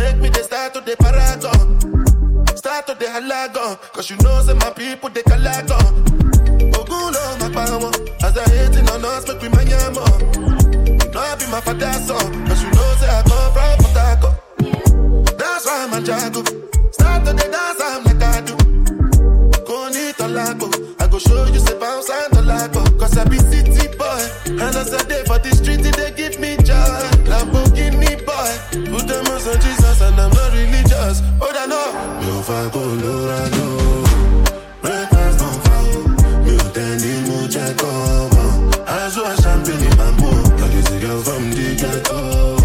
make me the start to the paragon, uh. start to the halagon, cause you know say my people they calagon. Ogulo, my power, as I hating on us, make me my yamo. Uh. You know I be my father's son, cause you know say I come from Potako. That's why I'm a jago. Start to the dance, I'm like I do. A lago. I go show you say bounce and a lago. Cause I be city boy. And as I day for the street, they give me joy skinny boy. Put them on on Jesus and uh. I'm not religious. But I know. Meu vai colorado. Breakfast não falo. Meu tênis muito é como. As duas champanhe bambu. Got this girls from the ghetto.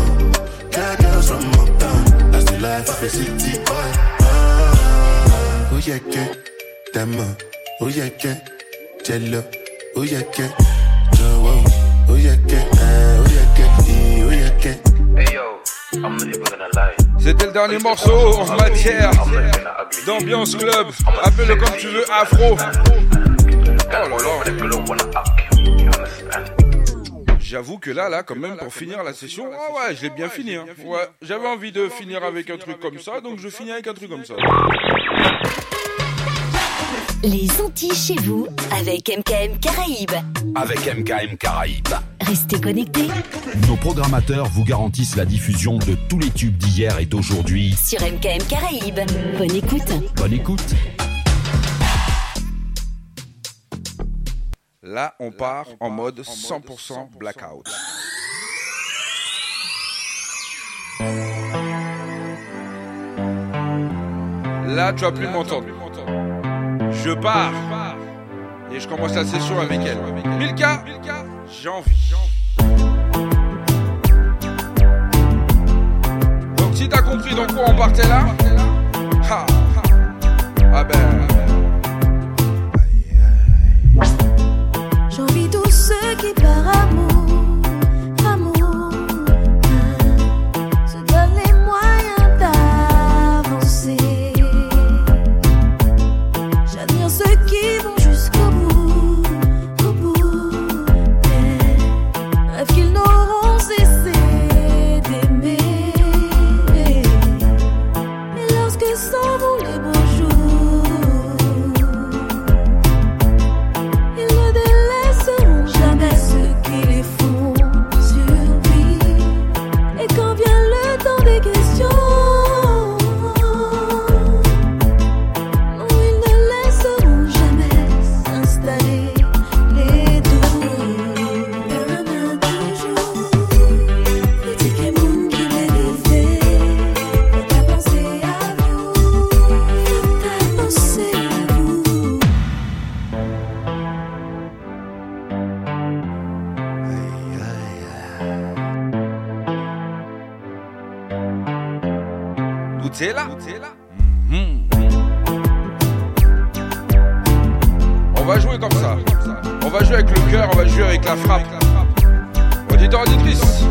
Got girls from uptown. That's the life of a city boy. Ah. Oh yeah, yeah. Demo. Uh, oh yeah, yeah. Jello. Oh yeah, yeah. C'était le dernier morceau en matière d'ambiance club. Appelle-le comme tu veux, afro. J'avoue que là, là, quand même, pour finir la session, ah ouais, je l'ai bien fini. Hein. Ouais, j'avais envie de finir avec un truc comme ça, donc je finis avec un truc comme ça. Les Antilles chez vous avec MKM Caraïbes. Avec MKM Caraïbes. Restez connectés Nos programmateurs vous garantissent la diffusion de tous les tubes d'hier et d'aujourd'hui. sur MKM Caraïbes. Bonne écoute. Bonne écoute. Là, on part en mode 100% blackout. Là, tu vas plus m'entendre. Je pars. Et je commence la session avec elle. Milka, j'ai envie. Donc, si t'as compris dans quoi on partait là, ha, ah ben. J'envie tous ceux qui par amour, Nutella Mhm. On va jouer comme ça. On va jouer avec le cœur, on va jouer avec la frappe. Auditeur, auditrice.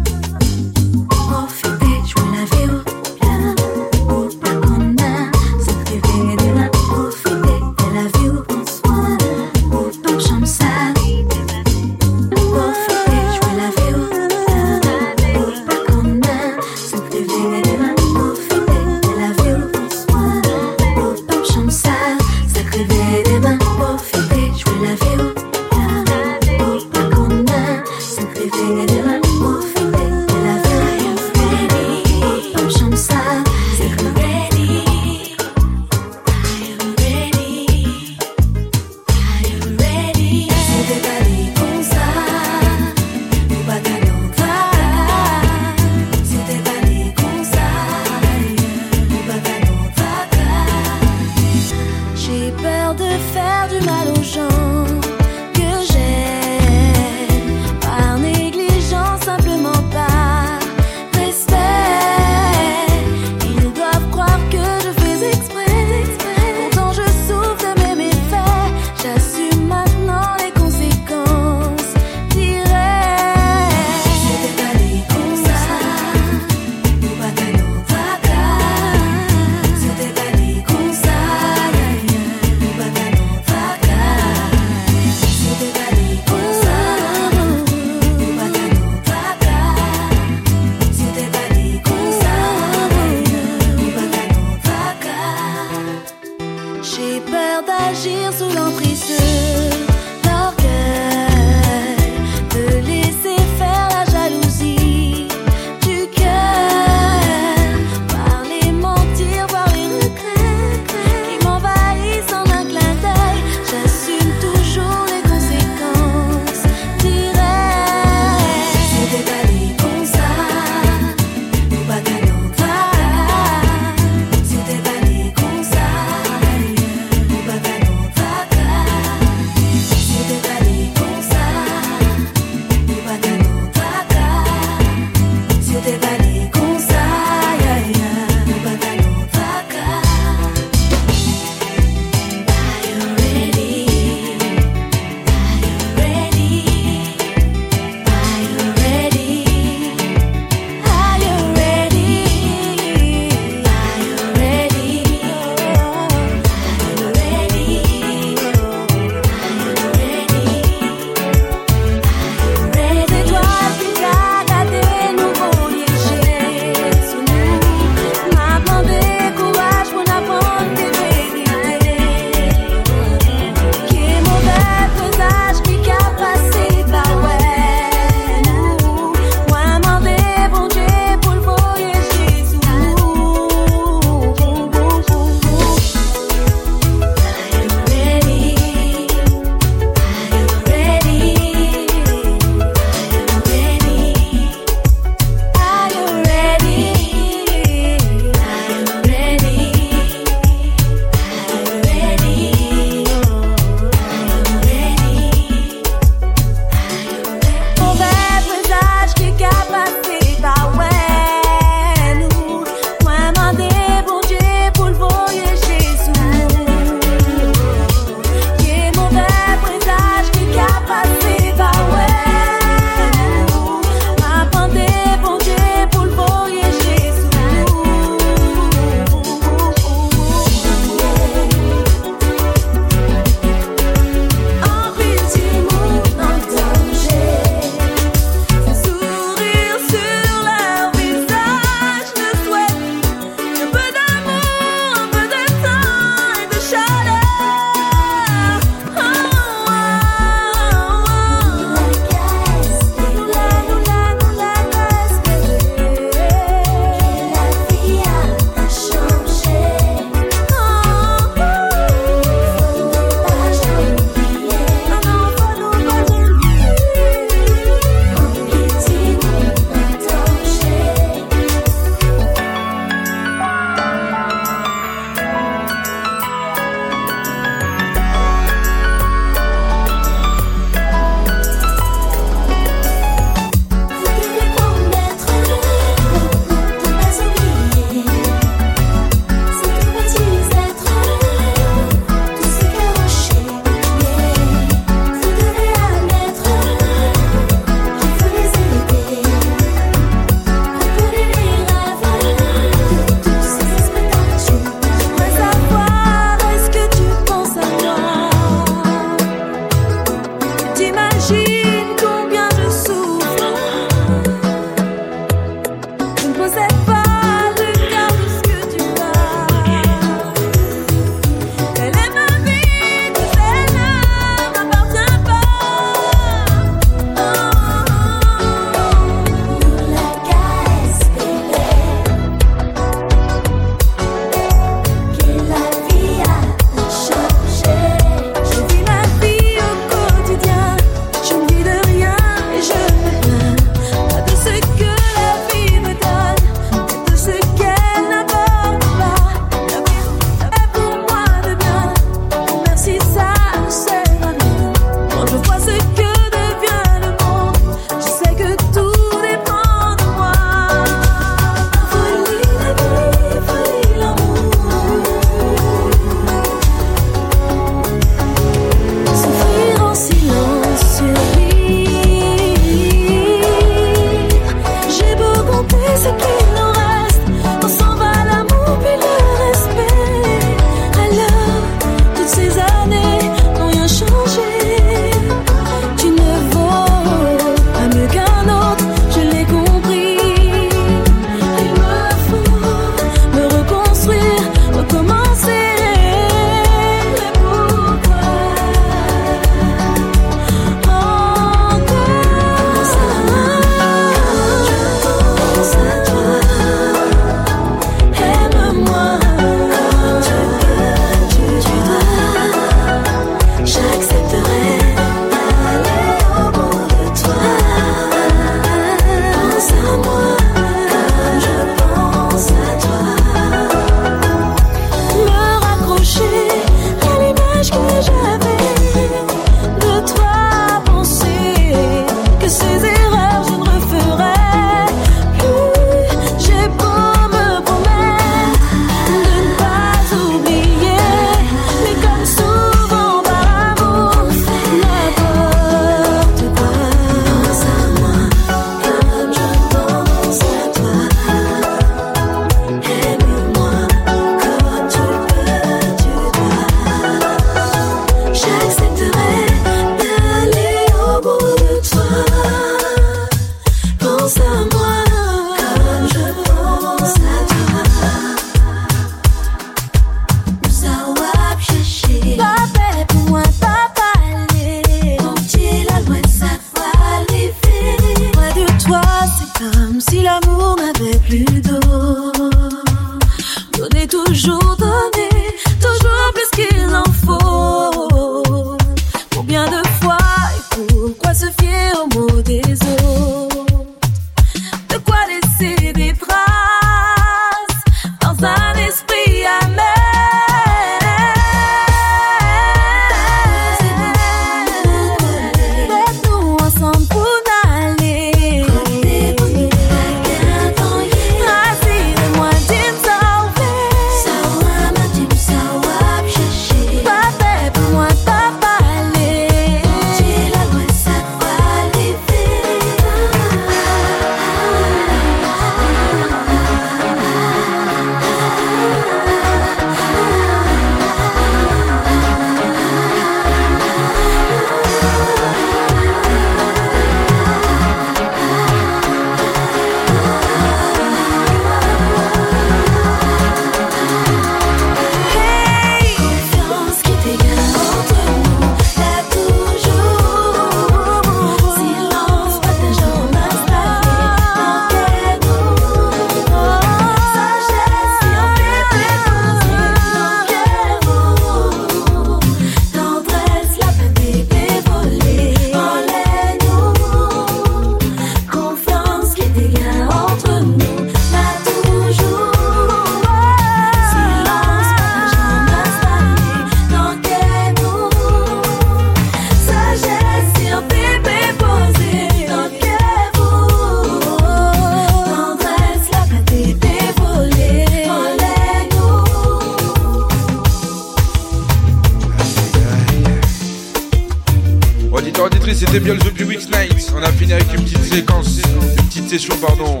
session, pardon.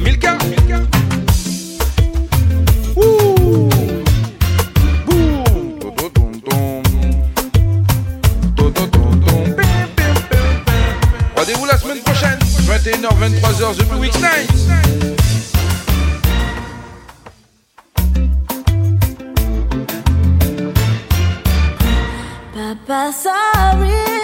Milka Rendez-vous la semaine prochaine, 21h, 23h, The Blue Week Night. Papa, sorry.